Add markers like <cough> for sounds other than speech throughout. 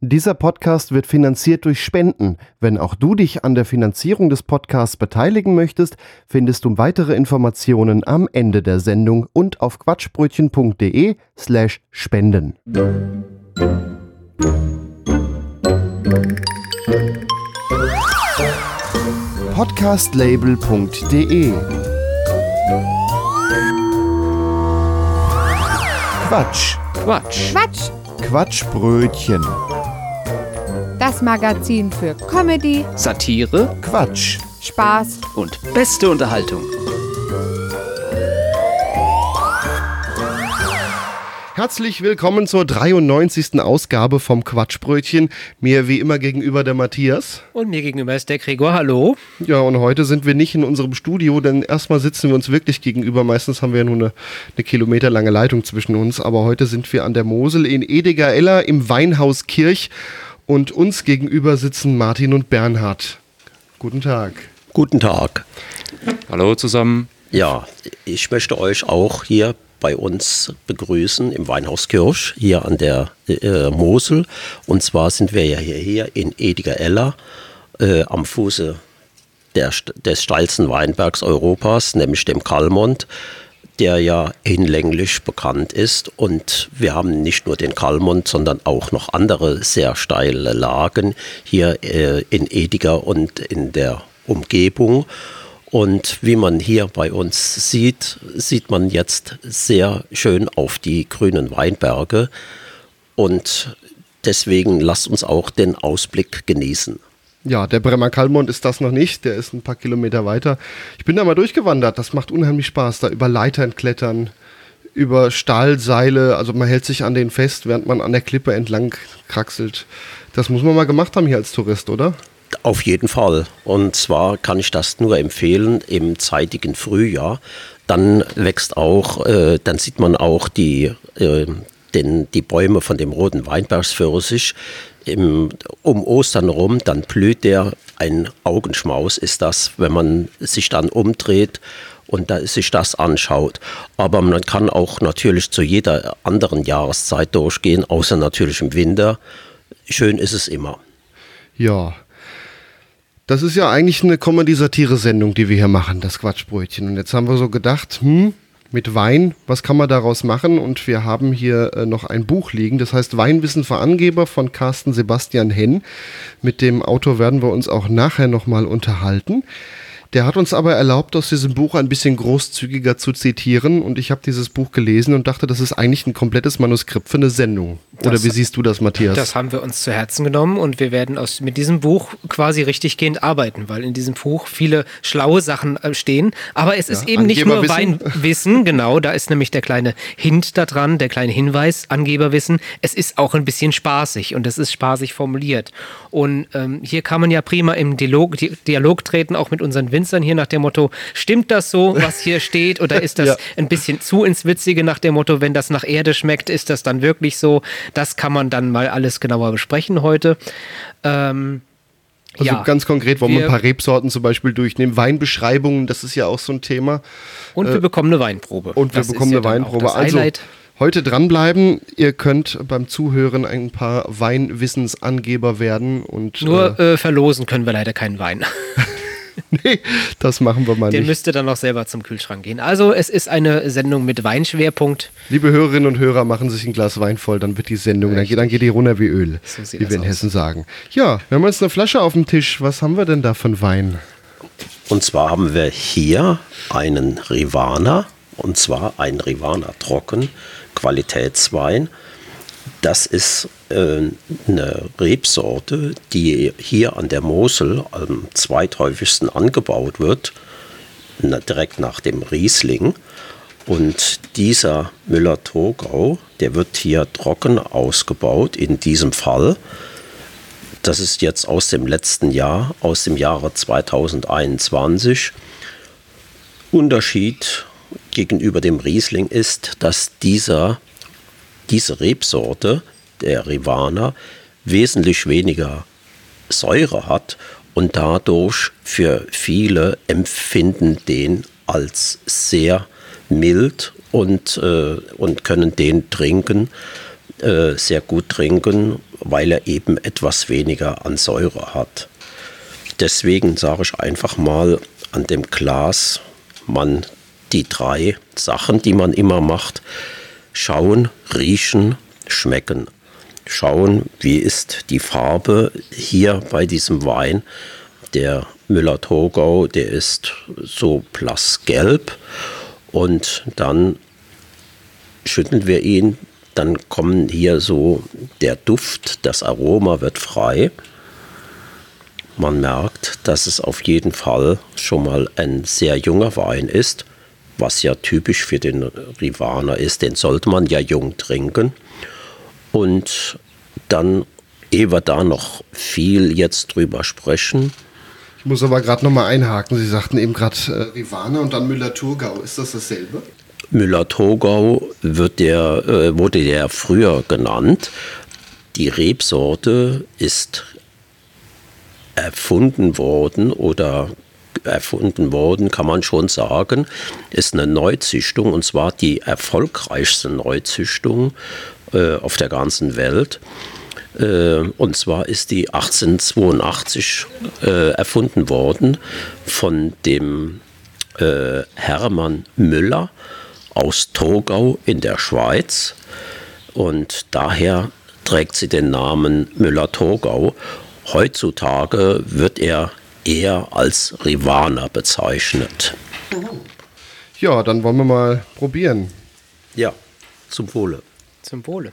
Dieser Podcast wird finanziert durch Spenden. Wenn auch du dich an der Finanzierung des Podcasts beteiligen möchtest, findest du weitere Informationen am Ende der Sendung und auf quatschbrötchen.de slash spenden. Podcastlabel.de Quatsch. Quatsch. Quatsch, Quatschbrötchen. Das Magazin für Comedy, Satire Quatsch. Spaß und beste Unterhaltung. Herzlich willkommen zur 93. Ausgabe vom Quatschbrötchen. Mir wie immer gegenüber der Matthias. Und mir gegenüber ist der Gregor. Hallo. Ja, und heute sind wir nicht in unserem Studio, denn erstmal sitzen wir uns wirklich gegenüber. Meistens haben wir ja nur eine, eine kilometerlange Leitung zwischen uns, aber heute sind wir an der Mosel in Ediger-Eller im Weinhaus Kirch und uns gegenüber sitzen Martin und Bernhard. Guten Tag. Guten Tag. Hallo zusammen. Ja, ich möchte euch auch hier bei uns begrüßen im Weinhaus Kirsch, hier an der äh, Mosel. Und zwar sind wir ja hier, hier in Ediger-Eller äh, am Fuße der, des steilsten Weinbergs Europas, nämlich dem Kalmont, der ja hinlänglich bekannt ist. Und wir haben nicht nur den Kalmont, sondern auch noch andere sehr steile Lagen hier äh, in Ediger und in der Umgebung. Und wie man hier bei uns sieht, sieht man jetzt sehr schön auf die grünen Weinberge. Und deswegen lasst uns auch den Ausblick genießen. Ja, der Bremer Kalmont ist das noch nicht, der ist ein paar Kilometer weiter. Ich bin da mal durchgewandert, das macht unheimlich Spaß, da über Leitern klettern, über Stahlseile, also man hält sich an denen fest, während man an der Klippe entlang kraxelt. Das muss man mal gemacht haben hier als Tourist, oder? Auf jeden Fall. Und zwar kann ich das nur empfehlen im zeitigen Frühjahr. Dann wächst auch, äh, dann sieht man auch die, äh, den, die Bäume von dem roten Weinbergspfirsich. Im, um Ostern rum, dann blüht der. Ein Augenschmaus ist das, wenn man sich dann umdreht und da sich das anschaut. Aber man kann auch natürlich zu jeder anderen Jahreszeit durchgehen, außer natürlich im Winter. Schön ist es immer. Ja. Das ist ja eigentlich eine Comedy-Satire-Sendung, die wir hier machen, das Quatschbrötchen. Und jetzt haben wir so gedacht, hm, mit Wein, was kann man daraus machen? Und wir haben hier äh, noch ein Buch liegen, das heißt Weinwissen für Angeber von Carsten Sebastian Henn. Mit dem Autor werden wir uns auch nachher nochmal unterhalten. Der hat uns aber erlaubt, aus diesem Buch ein bisschen großzügiger zu zitieren. Und ich habe dieses Buch gelesen und dachte, das ist eigentlich ein komplettes Manuskript für eine Sendung. Oder Das- wie siehst du das, Matthias? Das haben wir uns zu Herzen genommen und wir werden aus, mit diesem Buch quasi richtiggehend arbeiten, weil in diesem Buch viele schlaue Sachen äh, stehen. Aber es ist Ja, eben nicht nur. Weinwissen, <laughs> genau, da ist nämlich der kleine Hint da dran, der kleine Hinweis, Angeberwissen. Es ist auch ein bisschen spaßig und es ist spaßig formuliert. Und ähm, hier kann man ja prima im Dialog, Di- Dialog treten, auch mit unseren Winzern hier nach dem Motto, stimmt das so, was hier steht, oder <laughs> ist das Ja. ein bisschen zu ins Witzige nach dem Motto, wenn das nach Erde schmeckt, ist das dann wirklich so? Das kann man dann mal alles genauer besprechen heute. Ähm, Also ja. ganz konkret wollen wir Wir- ein paar Rebsorten zum Beispiel durchnehmen. Weinbeschreibungen, das ist ja auch so ein Thema. Und wir bekommen eine Weinprobe. Und wir Das ist bekommen eine Weinprobe. Also heute dranbleiben. Ihr könnt beim Zuhören ein paar Weinwissensangeber werden. Und Nur äh, verlosen können wir leider keinen Wein. <laughs> <laughs> nee, das machen wir mal Den nicht. müsst ihr dann noch selber zum Kühlschrank gehen. Also es ist eine Sendung mit Weinschwerpunkt. Liebe Hörerinnen und Hörer, machen sich ein Glas Wein voll, dann wird die Sendung, dann geht, dann geht die runter wie Öl, So wie wir in aus. Hessen sagen. Ja, wir haben jetzt eine Flasche auf dem Tisch. Was haben wir denn da für einen Wein? Und zwar haben wir hier einen Rivana, und zwar ein Rivana Trocken, Qualitätswein. Das ist äh, eine Rebsorte, die hier an der Mosel am zweithäufigsten angebaut wird, direkt nach dem Riesling. Und dieser Müller-Thurgau, der wird hier trocken ausgebaut, in diesem Fall. Das ist jetzt aus dem letzten Jahr, aus dem Jahre 2021. Unterschied gegenüber dem Riesling ist, dass dieser, diese Rebsorte, der Rivana, wesentlich weniger Säure hat und dadurch für viele empfinden den als sehr mild und, äh, und können den trinken äh, sehr gut trinken, weil er eben etwas weniger an Säure hat. Deswegen sage ich einfach mal an dem Glas, man die drei Sachen, die man immer macht, schauen, riechen, schmecken. Schauen, wie ist die Farbe hier bei diesem Wein. Der Müller-Thurgau, der ist so blassgelb und dann schütteln wir ihn, dann kommen hier so der Duft, das Aroma wird frei. Man merkt, dass es auf jeden Fall schon mal ein sehr junger Wein ist, was ja typisch für den Rivaner ist. Den sollte man ja jung trinken. Und dann, ehe wir da noch viel jetzt drüber sprechen, Ich muss aber gerade nochmal einhaken. Sie sagten eben gerade äh, Rivane und dann Müller-Thurgau. Ist das dasselbe? Müller-Thurgau wird der, äh, wurde der früher genannt. Die Rebsorte ist erfunden worden oder erfunden worden, kann man schon sagen, ist eine Neuzüchtung und zwar die erfolgreichste Neuzüchtung äh, auf der ganzen Welt. Äh, und zwar ist die 1882 äh, erfunden worden von dem äh, Hermann Müller aus Togau in der Schweiz. Und daher trägt sie den Namen Müller-Thurgau. Heutzutage wird er eher als Rivaner bezeichnet. Ja, dann wollen wir mal probieren. Ja, zum Wohle. Zum Wohle.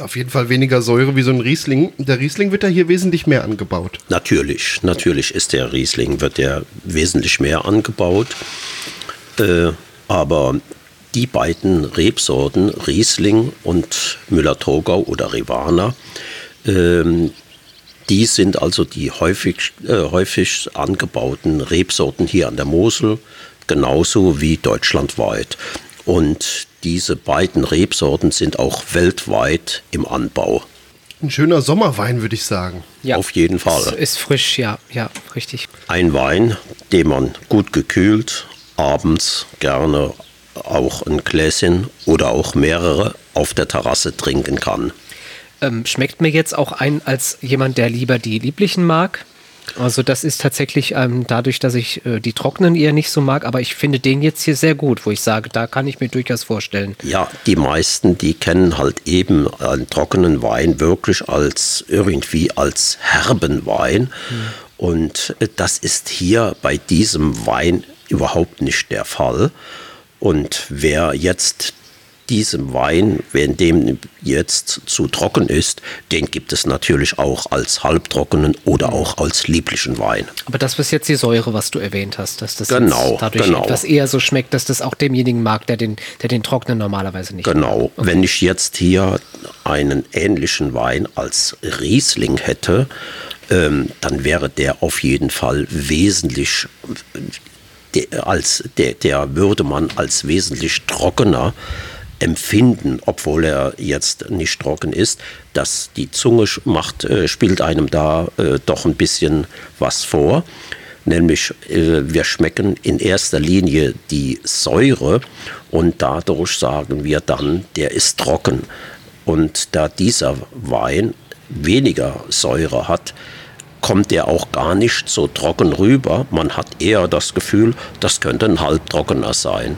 Auf jeden Fall weniger Säure wie so ein Riesling. Der Riesling wird ja hier wesentlich mehr angebaut. Natürlich, natürlich ist der Riesling, wird der wesentlich mehr angebaut. Äh, aber die beiden Rebsorten, Riesling und Müller-Thurgau oder Rivaner, ähm, die sind also die häufig, äh, häufig angebauten Rebsorten hier an der Mosel, genauso wie deutschlandweit. Und diese beiden Rebsorten sind auch weltweit im Anbau. Ein schöner Sommerwein, würde ich sagen. Ja. Auf jeden Fall. Ist, ist frisch, ja, ja, richtig. Ein Wein, den man gut gekühlt, abends gerne auch ein Gläschen oder auch mehrere auf der Terrasse trinken kann. Ähm, schmeckt mir jetzt auch ein als jemand, der lieber die lieblichen mag. Also das ist tatsächlich ähm, dadurch, dass ich äh, die trockenen eher nicht so mag, aber ich finde den jetzt hier sehr gut, wo ich sage, da kann ich mir durchaus vorstellen. Ja, die meisten, die kennen halt eben einen trockenen Wein wirklich als irgendwie als herben Wein. Und äh, das ist hier bei diesem Wein überhaupt nicht der Fall. Und wer jetzt diesem Wein, wenn dem jetzt zu trocken ist, den gibt es natürlich auch als halbtrockenen oder auch als lieblichen Wein. Aber das ist jetzt die Säure, was du erwähnt hast, dass das Genau, dadurch genau. etwas eher so schmeckt, dass das auch demjenigen mag, der den, der den trockenen normalerweise nicht Genau. mag. Wenn ich jetzt hier einen ähnlichen Wein als Riesling hätte, ähm, dann wäre der auf jeden Fall wesentlich, der, als, der, der würde man als wesentlich trockener empfinden, obwohl er jetzt nicht trocken ist, dass die Zunge macht, äh, spielt einem da äh, doch ein bisschen was vor. Nämlich äh, wir schmecken in erster Linie die Säure und dadurch sagen wir dann, der ist trocken. Und da dieser Wein weniger Säure hat, kommt der auch gar nicht so trocken rüber. Man hat eher das Gefühl, das könnte ein halbtrockener sein.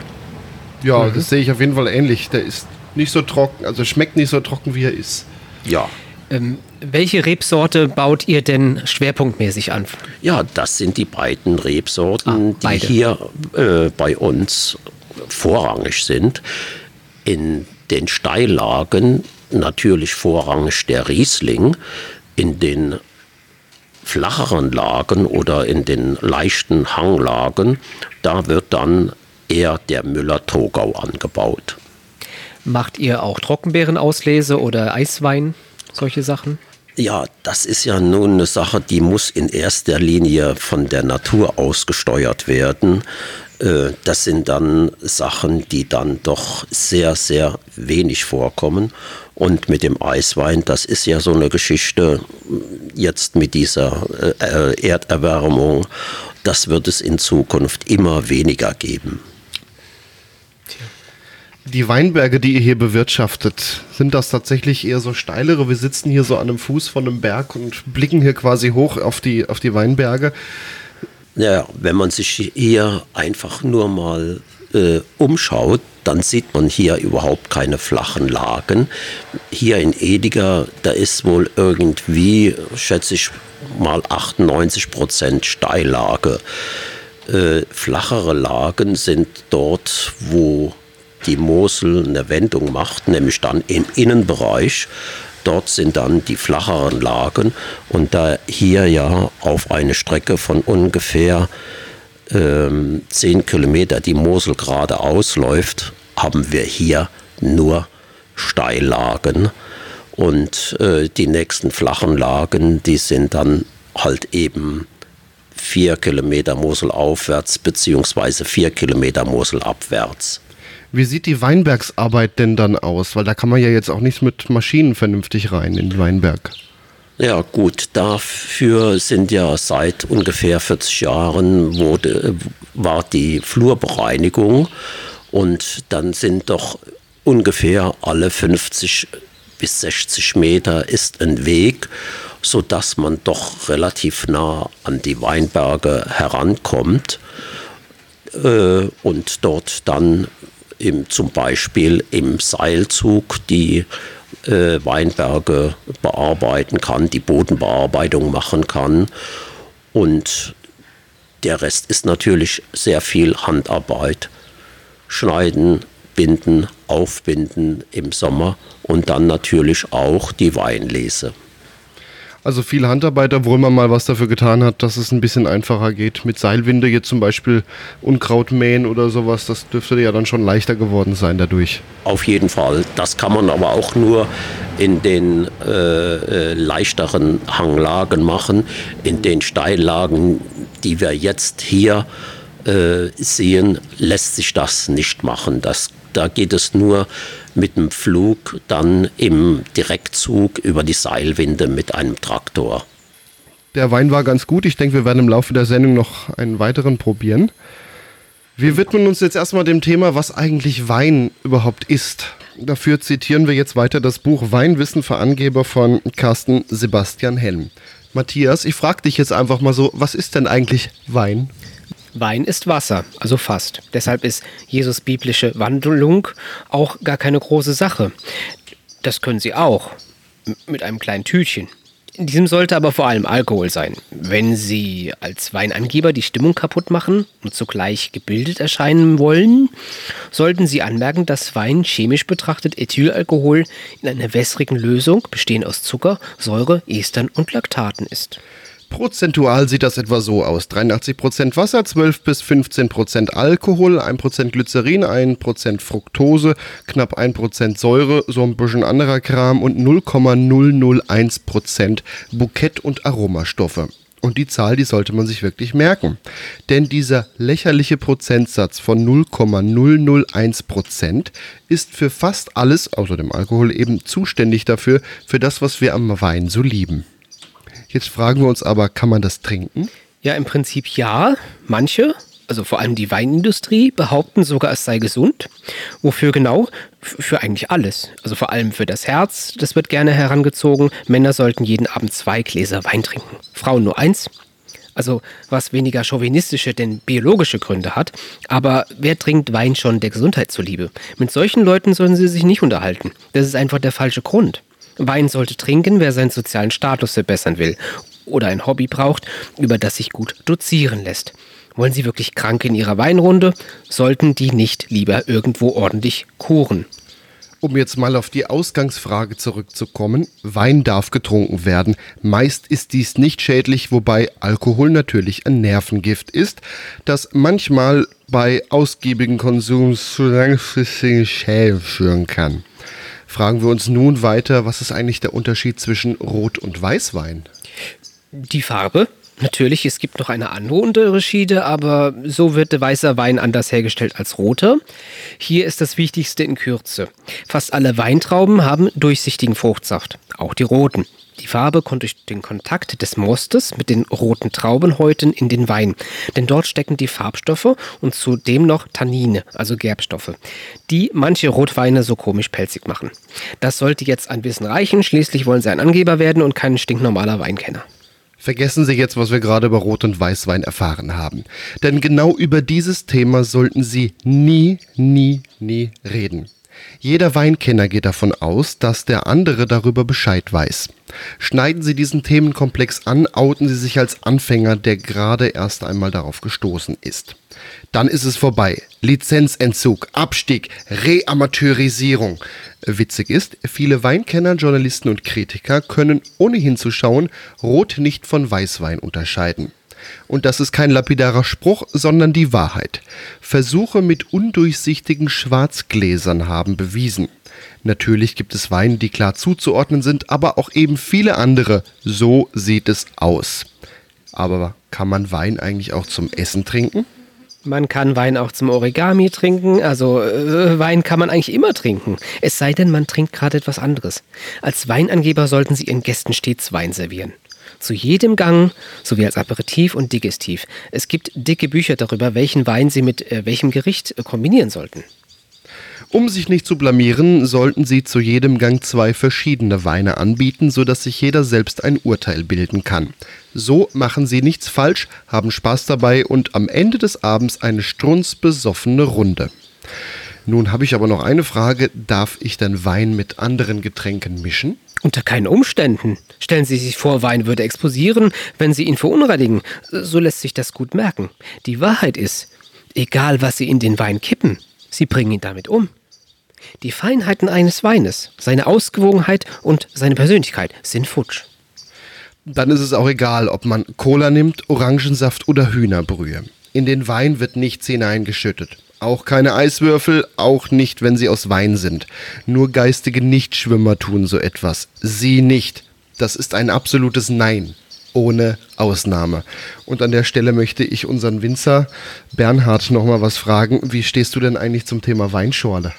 Ja, das sehe ich auf jeden Fall ähnlich. Der ist nicht so trocken, also schmeckt nicht so trocken, wie er ist. Ja, Ähm, welche Rebsorte baut ihr denn schwerpunktmäßig an? Ja, das sind die beiden Rebsorten, Ah, beide. die hier äh, bei uns vorrangig sind. In den Steillagen natürlich vorrangig der Riesling, in den flacheren Lagen oder in den leichten Hanglagen, da wird dann eher der Müller-Thurgau angebaut. Macht ihr auch Trockenbeerenauslese oder Eiswein, solche Sachen? Ja, das ist ja nun eine Sache, die muss in erster Linie von der Natur aus gesteuert werden. Äh, Das sind dann Sachen, die dann doch sehr, sehr wenig vorkommen. Und mit dem Eiswein, das ist ja so eine Geschichte jetzt mit dieser äh, Erderwärmung. das wird es in Zukunft immer weniger geben. Die Weinberge, die ihr hier bewirtschaftet, sind das tatsächlich eher so steilere? Wir sitzen hier so an einem Fuß von einem Berg und blicken hier quasi hoch auf die, auf die Weinberge. Ja, wenn man sich hier einfach nur mal äh, umschaut, dann sieht man hier überhaupt keine flachen Lagen. Hier in Ediger, da ist wohl irgendwie, schätze ich mal, 98 Prozent Steillage. Äh, flachere Lagen sind dort, wo die Mosel eine Wendung macht, nämlich dann im Innenbereich. Dort sind dann die flacheren Lagen und da hier ja auf eine Strecke von ungefähr ähm, 10 Kilometer die Mosel geradeaus läuft, haben wir hier nur Steillagen und äh, die nächsten flachen Lagen, die sind dann halt eben vier Kilometer Mosel aufwärts beziehungsweise vier Kilometer Mosel abwärts. Wie sieht die Weinbergsarbeit denn dann aus? Weil da kann man ja jetzt auch nicht mit Maschinen vernünftig rein in den Weinberg. Ja gut, dafür sind ja seit ungefähr 40 Jahren wurde, war die Flurbereinigung und dann sind doch ungefähr alle 50 bis 60 Meter ist ein Weg, sodass man doch relativ nah an die Weinberge herankommt äh, und dort dann im, zum Beispiel im Seilzug die äh, Weinberge bearbeiten kann, die Bodenbearbeitung machen kann. Und der Rest ist natürlich sehr viel Handarbeit. Schneiden, binden, aufbinden im Sommer und dann natürlich auch die Weinlese. Also viel Handarbeit, obwohl man mal was dafür getan hat, dass es ein bisschen einfacher geht. Mit Seilwinde jetzt zum Beispiel Unkraut mähen oder sowas, das dürfte ja dann schon leichter geworden sein dadurch. Auf jeden Fall. Das kann man aber auch nur in den äh, äh, leichteren Hanglagen machen. In den Steillagen, die wir jetzt hier äh, sehen, lässt sich das nicht machen. Das, da geht es nur mit dem Flug dann im Direktzug über die Seilwinde mit einem Traktor. Der Wein war ganz gut. Ich denke, wir werden im Laufe der Sendung noch einen weiteren probieren. Wir widmen uns jetzt erstmal dem Thema, was eigentlich Wein überhaupt ist. Dafür zitieren wir jetzt weiter das Buch Weinwissen für Angeber von Carsten Sebastian Helm. Matthias, ich frage dich jetzt einfach mal so, was ist denn eigentlich Wein? Wein ist Wasser, also fast. Deshalb ist Jesus biblische Wandlung auch gar keine große Sache. Das können Sie auch. Mit einem kleinen Tütchen. In diesem sollte aber vor allem Alkohol sein. Wenn Sie als Weinangeber die Stimmung kaputt machen und zugleich gebildet erscheinen wollen, sollten Sie anmerken, dass Wein chemisch betrachtet Ethylalkohol in einer wässrigen Lösung, bestehend aus Zucker, Säure, Estern und Laktaten ist. Prozentual sieht das etwa so aus. 83% Wasser, 12 bis 15% Alkohol, 1% Glycerin, 1% Fructose, knapp 1% Säure, so ein bisschen anderer Kram und 0,001% Bukett- und Aromastoffe. Und die Zahl, die sollte man sich wirklich merken. Denn dieser lächerliche Prozentsatz von 0,001% ist für fast alles, außer dem Alkohol, eben zuständig dafür, für das, was wir am Wein so lieben. Jetzt fragen wir uns aber, kann man das trinken? Ja, im Prinzip ja. Manche, also vor allem die Weinindustrie, behaupten sogar, es sei gesund. Wofür genau? Für eigentlich alles. Also vor allem für das Herz, das wird gerne herangezogen. Männer sollten jeden Abend zwei Gläser Wein trinken. Frauen nur eins. Also was weniger chauvinistische, denn biologische Gründe hat. Aber wer trinkt Wein schon der Gesundheit zuliebe? Mit solchen Leuten sollen sie sich nicht unterhalten. Das ist einfach der falsche Grund. Wein sollte trinken, wer seinen sozialen Status verbessern will oder ein Hobby braucht, über das sich gut dozieren lässt. Wollen Sie wirklich krank in Ihrer Weinrunde? Sollten die nicht lieber irgendwo ordentlich kuren? Um jetzt mal auf die Ausgangsfrage zurückzukommen, Wein darf getrunken werden. Meist ist dies nicht schädlich, wobei Alkohol natürlich ein Nervengift ist, das manchmal bei ausgiebigem Konsum zu langfristigen Schäden führen kann fragen wir uns nun weiter, was ist eigentlich der Unterschied zwischen Rot- und Weißwein? Die Farbe. Natürlich, es gibt noch eine andere Unterschiede, aber so wird weißer Wein anders hergestellt als roter. Hier ist das Wichtigste in Kürze. Fast alle Weintrauben haben durchsichtigen Fruchtsaft, auch die roten. Die Farbe kommt durch den Kontakt des Mostes mit den roten Traubenhäuten in den Wein, denn dort stecken die Farbstoffe und zudem noch Tannine, also Gerbstoffe, die manche Rotweine so komisch pelzig machen. Das sollte jetzt ein bisschen reichen, schließlich wollen Sie ein Angeber werden und kein stinknormaler Weinkenner. Vergessen Sie jetzt, was wir gerade über Rot- und Weißwein erfahren haben. Denn genau über dieses Thema sollten Sie nie, nie, nie reden. Jeder Weinkenner geht davon aus, dass der andere darüber Bescheid weiß. Schneiden Sie diesen Themenkomplex an, outen Sie sich als Anfänger, der gerade erst einmal darauf gestoßen ist. Dann ist es vorbei. Lizenzentzug, Abstieg, Reamateurisierung. Witzig ist, viele Weinkenner, Journalisten und Kritiker können ohne hinzuschauen Rot nicht von Weißwein unterscheiden. Und das ist kein lapidarer Spruch, sondern die Wahrheit. Versuche mit undurchsichtigen Schwarzgläsern haben bewiesen. Natürlich gibt es Weine, die klar zuzuordnen sind, aber auch eben viele andere. So sieht es aus. Aber kann man Wein eigentlich auch zum Essen trinken? Man kann Wein auch zum Origami trinken, also äh, Wein kann man eigentlich immer trinken. Es sei denn, man trinkt gerade etwas anderes. Als Weinangeber sollten Sie Ihren Gästen stets Wein servieren. Zu jedem Gang, sowie als Aperitif und Digestiv. Es gibt dicke Bücher darüber, welchen Wein Sie mit äh, welchem Gericht äh, kombinieren sollten. Um sich nicht zu blamieren, sollten Sie zu jedem Gang zwei verschiedene Weine anbieten, sodass sich jeder selbst ein Urteil bilden kann. So machen Sie nichts falsch, haben Spaß dabei und am Ende des Abends eine strunzbesoffene Runde. Nun habe ich aber noch eine Frage. Darf ich denn Wein mit anderen Getränken mischen? Unter keinen Umständen. Stellen Sie sich vor, Wein würde explosieren, wenn Sie ihn verunreinigen. So lässt sich das gut merken. Die Wahrheit ist, egal was Sie in den Wein kippen, Sie bringen ihn damit um. Die Feinheiten eines Weines, seine Ausgewogenheit und seine Persönlichkeit sind futsch. Dann ist es auch egal, ob man Cola nimmt, Orangensaft oder Hühnerbrühe. In den Wein wird nichts hineingeschüttet. Auch keine Eiswürfel, auch nicht, wenn sie aus Wein sind. Nur geistige Nichtschwimmer tun so etwas. Sie nicht. Das ist ein absolutes Nein. Ohne Ausnahme. Und an der Stelle möchte ich unseren Winzer Bernhard nochmal was fragen. Wie stehst du denn eigentlich zum Thema Weinschorle?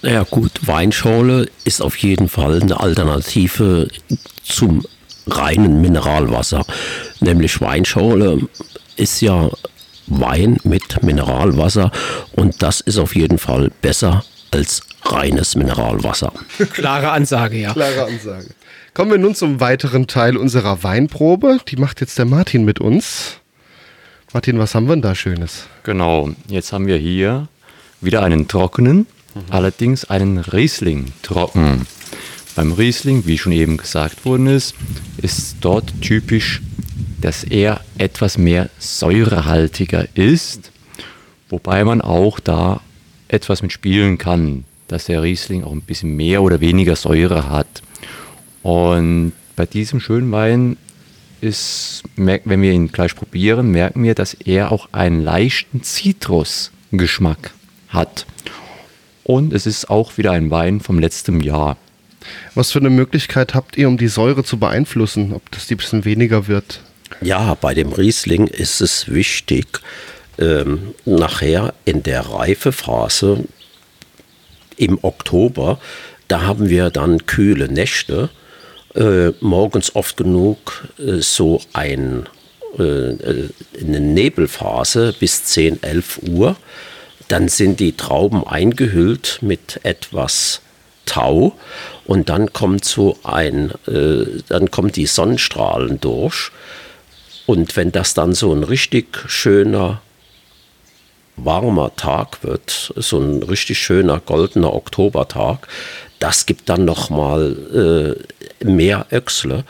Naja gut, Weinschorle ist auf jeden Fall eine Alternative zum reinen Mineralwasser. Nämlich Weinschorle ist ja Wein mit Mineralwasser und das ist auf jeden Fall besser als reines Mineralwasser. Klare Ansage, ja. Klare Ansage. Kommen wir nun zum weiteren Teil unserer Weinprobe. Die macht jetzt der Martin mit uns. Martin, was haben wir denn da Schönes? Genau, jetzt haben wir hier wieder einen trockenen, allerdings einen Riesling trocken. Beim Riesling, wie schon eben gesagt worden ist, ist dort typisch, dass er etwas mehr säurehaltiger ist, wobei man auch da etwas mit spielen kann, dass der Riesling auch ein bisschen mehr oder weniger Säure hat. Und bei diesem schönen Wein ist, wenn wir ihn gleich probieren, merken wir, dass er auch einen leichten Zitrusgeschmack hat. Und es ist auch wieder ein Wein vom letzten Jahr. Was für eine Möglichkeit habt ihr, um die Säure zu beeinflussen, ob das die bisschen weniger wird? Ja, bei dem Riesling ist es wichtig, ähm, nachher in der Reifephase im Oktober, da haben wir dann kühle Nächte, äh, morgens oft genug äh, so ein, äh, äh, eine Nebelphase bis 10, 11 Uhr. Dann sind die Trauben eingehüllt mit etwas Tau und dann kommt so ein, äh, dann kommen die Sonnenstrahlen durch. Und wenn das dann so ein richtig schöner, warmer Tag wird, so ein richtig schöner goldener Oktobertag, das gibt dann nochmal äh, mehr Öchsle.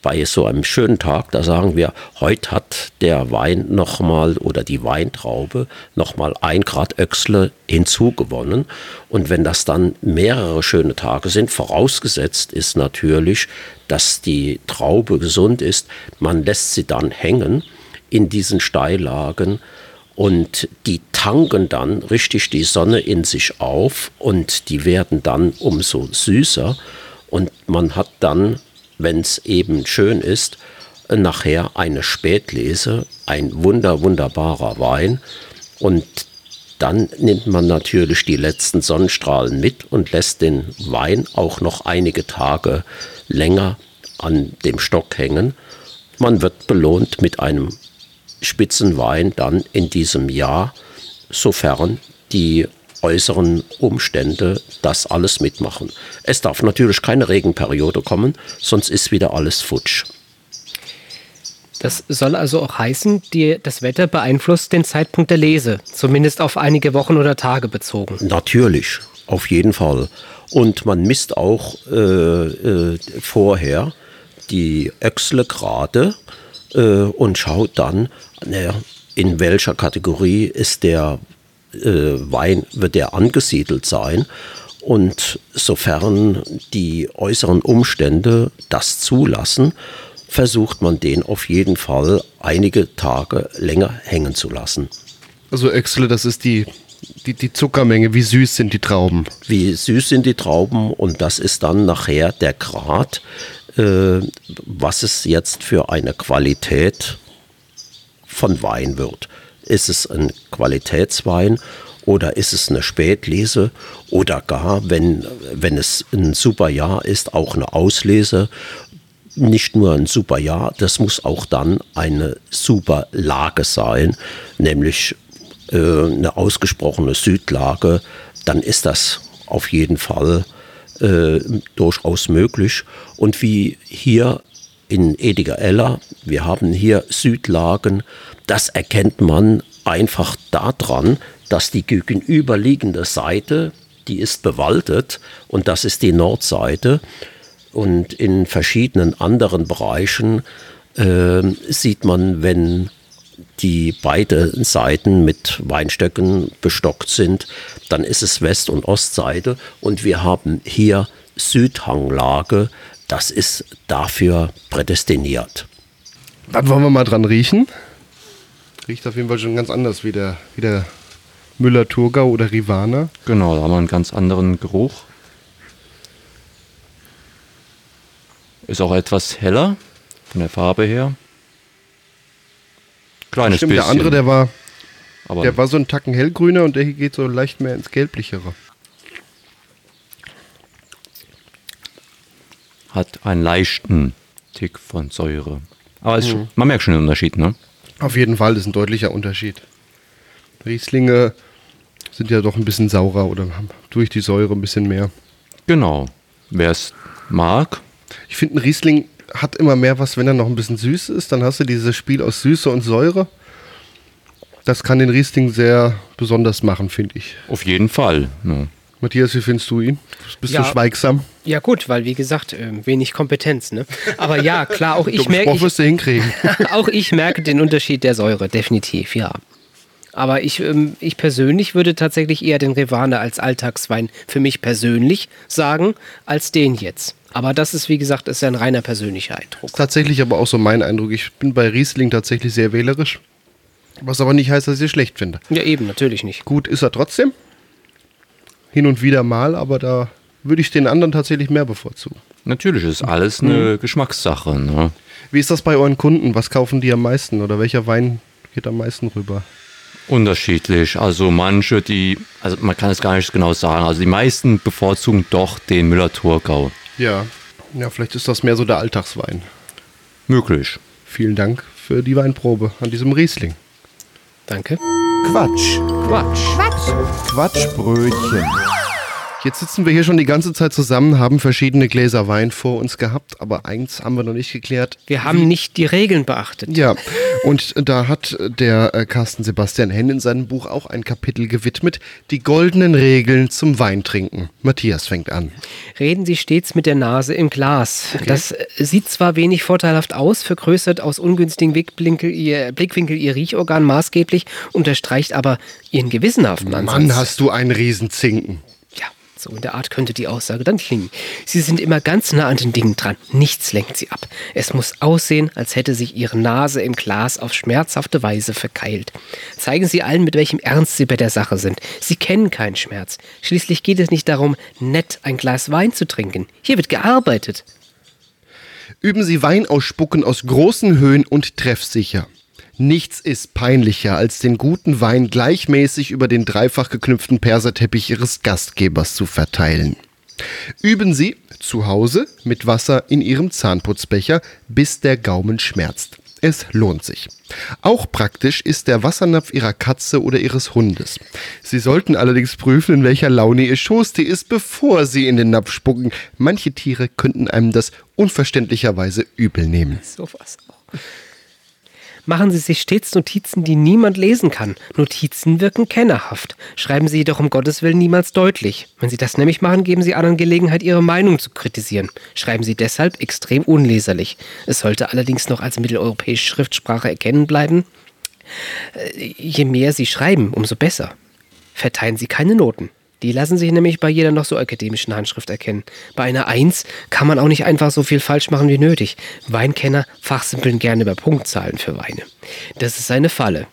Bei so einem schönen Tag, da sagen wir, heute hat der Wein nochmal oder die Weintraube nochmal ein Grad Öchsle hinzugewonnen. Und wenn das dann mehrere schöne Tage sind, vorausgesetzt ist natürlich, dass die Traube gesund ist, man lässt sie dann hängen in diesen Steillagen und die tanken dann richtig die Sonne in sich auf und die werden dann umso süßer und man hat dann, wenn es eben schön ist, nachher eine Spätlese, ein wunder, wunderbarer Wein und dann nimmt man natürlich die letzten Sonnenstrahlen mit und lässt den Wein auch noch einige Tage länger an dem Stock hängen. Man wird belohnt mit einem Spitzenwein dann in diesem Jahr, sofern die äußeren Umstände das alles mitmachen. Es darf natürlich keine Regenperiode kommen, sonst ist wieder alles futsch. Das soll also auch heißen, die, das Wetter beeinflusst den Zeitpunkt der Lese, zumindest auf einige Wochen oder Tage bezogen. Natürlich, auf jeden Fall. Und man misst auch äh, äh, vorher die Öchsle gerade äh, und schaut dann, naja, in welcher Kategorie ist der Wein, wird der angesiedelt sein. Und sofern die äußeren Umstände das zulassen, versucht man den auf jeden Fall einige Tage länger hängen zu lassen. Also Öxle, das ist die, die, die Zuckermenge, wie süß sind die Trauben. Wie süß sind die Trauben und das ist dann nachher der Grad, äh, was es jetzt für eine Qualität von Wein wird. Ist es ein Qualitätswein oder ist es eine Spätlese oder gar, wenn, wenn es ein super Jahr ist, auch eine Auslese nicht nur ein super Jahr, das muss auch dann eine super Lage sein, nämlich äh, eine ausgesprochene Südlage, dann ist das auf jeden Fall äh, durchaus möglich. Und wie hier in Ediger Eller, wir haben hier Südlagen, das erkennt man einfach daran, dass die gegenüberliegende Seite, die ist bewaldet und das ist die Nordseite. Und in verschiedenen anderen Bereichen äh, sieht man, wenn die beide Seiten mit Weinstöcken bestockt sind, dann ist es West- und Ostseite. Und wir haben hier Südhanglage, das ist dafür prädestiniert. Dann wollen wir mal dran riechen. Riecht auf jeden Fall schon ganz anders wie der, wie der Müller-Thurgau oder Rivana. Genau, da haben wir einen ganz anderen Geruch. Ist auch etwas heller von der Farbe her. Kleines Stimmt, bisschen. der andere, der war, aber der war so ein Tacken hellgrüner und der hier geht so leicht mehr ins Gelblichere. Hat einen leichten Tick von Säure. Aber es, man merkt schon den Unterschied, ne? Auf jeden Fall ist ein deutlicher Unterschied. Rieslinge sind ja doch ein bisschen saurer oder haben durch die Säure ein bisschen mehr. Genau. Wer es mag, Ich finde, ein Riesling hat immer mehr was, wenn er noch ein bisschen süß ist. Dann hast du dieses Spiel aus Süße und Säure. Das kann den Riesling sehr besonders machen, finde ich. auf jeden Fall. Ne? Matthias, wie findest du ihn? Bist Ja. du schweigsam? Ja gut, weil wie gesagt, ähm, wenig Kompetenz, ne? Aber ja, klar, auch <laughs> ich merke, ich, wirst du hinkriegen. <laughs> auch ich merke den Unterschied der Säure, definitiv, ja. Aber ich, ähm, ich persönlich würde tatsächlich eher den Rivane als Alltagswein für mich persönlich sagen, als den jetzt. Aber das ist, wie gesagt, ist ja ein reiner persönlicher Eindruck. tatsächlich aber auch so mein Eindruck. Ich bin bei Riesling tatsächlich sehr wählerisch. Was aber nicht heißt, dass ich es schlecht finde. Ja, eben, natürlich nicht. Gut ist er trotzdem. Hin und wieder mal, aber da würde ich den anderen tatsächlich mehr bevorzugen. Natürlich ist alles eine Geschmackssache. Ne? Wie ist das bei euren Kunden? Was kaufen die am meisten oder welcher Wein geht am meisten rüber? Unterschiedlich. Also manche, die, also man kann es gar nicht genau sagen. Also die meisten bevorzugen doch den Müller-Thurgau. Ja. Ja, vielleicht ist das mehr so der Alltagswein. Möglich. Vielen Dank für die Weinprobe an diesem Riesling. Danke. Quatsch. Quatsch. Quatsch. Quatschbrötchen. Jetzt sitzen wir hier schon die ganze Zeit zusammen, haben verschiedene Gläser Wein vor uns gehabt, aber eins haben wir noch nicht geklärt. Wir haben nicht die Regeln beachtet. Ja, und da hat der äh, Carsten Sebastian Henn in seinem Buch auch ein Kapitel gewidmet, die goldenen Regeln zum Weintrinken. Matthias fängt an. Reden Sie stets mit der Nase im Glas. Das äh, sieht zwar wenig vorteilhaft aus, vergrößert aus ungünstigen Blickwinkel ihr, Blickwinkel Ihr Riechorgan maßgeblich, unterstreicht aber Ihren gewissenhaften Ansatz. Mann, hast du einen Riesenzinken. So in der Art könnte die Aussage dann klingen. Sie sind immer ganz nah an den Dingen dran. Nichts lenkt sie ab. Es muss aussehen, als hätte sich ihre Nase im Glas auf schmerzhafte Weise verkeilt. Zeigen Sie allen, mit welchem Ernst Sie bei der Sache sind. Sie kennen keinen Schmerz. Schließlich geht es nicht darum, nett ein Glas Wein zu trinken. Hier wird gearbeitet. Üben Sie Wein ausspucken aus großen Höhen und treffsicher. Nichts ist peinlicher, als den guten Wein gleichmäßig über den dreifach geknüpften Perserteppich Ihres Gastgebers zu verteilen. Üben Sie zu Hause mit Wasser in Ihrem Zahnputzbecher, bis der Gaumen schmerzt. Es lohnt sich. Auch praktisch ist der Wassernapf Ihrer Katze oder Ihres Hundes. Sie sollten allerdings prüfen, in welcher Laune Ihr Schoßtier ist, bevor Sie in den Napf spucken. Manche Tiere könnten einem das unverständlicherweise übel nehmen. Sowas auch. Machen Sie sich stets Notizen, die niemand lesen kann. Notizen wirken kennerhaft. Schreiben Sie jedoch um Gottes Willen niemals deutlich. Wenn Sie das nämlich machen, geben Sie anderen Gelegenheit, Ihre Meinung zu kritisieren. Schreiben Sie deshalb extrem unleserlich. Es sollte allerdings noch als mitteleuropäische Schriftsprache erkennen bleiben. Äh, Je mehr Sie schreiben, umso besser. Verteilen Sie keine Noten. Die lassen sich nämlich bei jeder noch so akademischen Handschrift erkennen. Bei einer Eins kann man auch nicht einfach so viel falsch machen wie nötig. Weinkenner fachsimpeln gerne über Punktzahlen für Weine. Das ist eine Falle.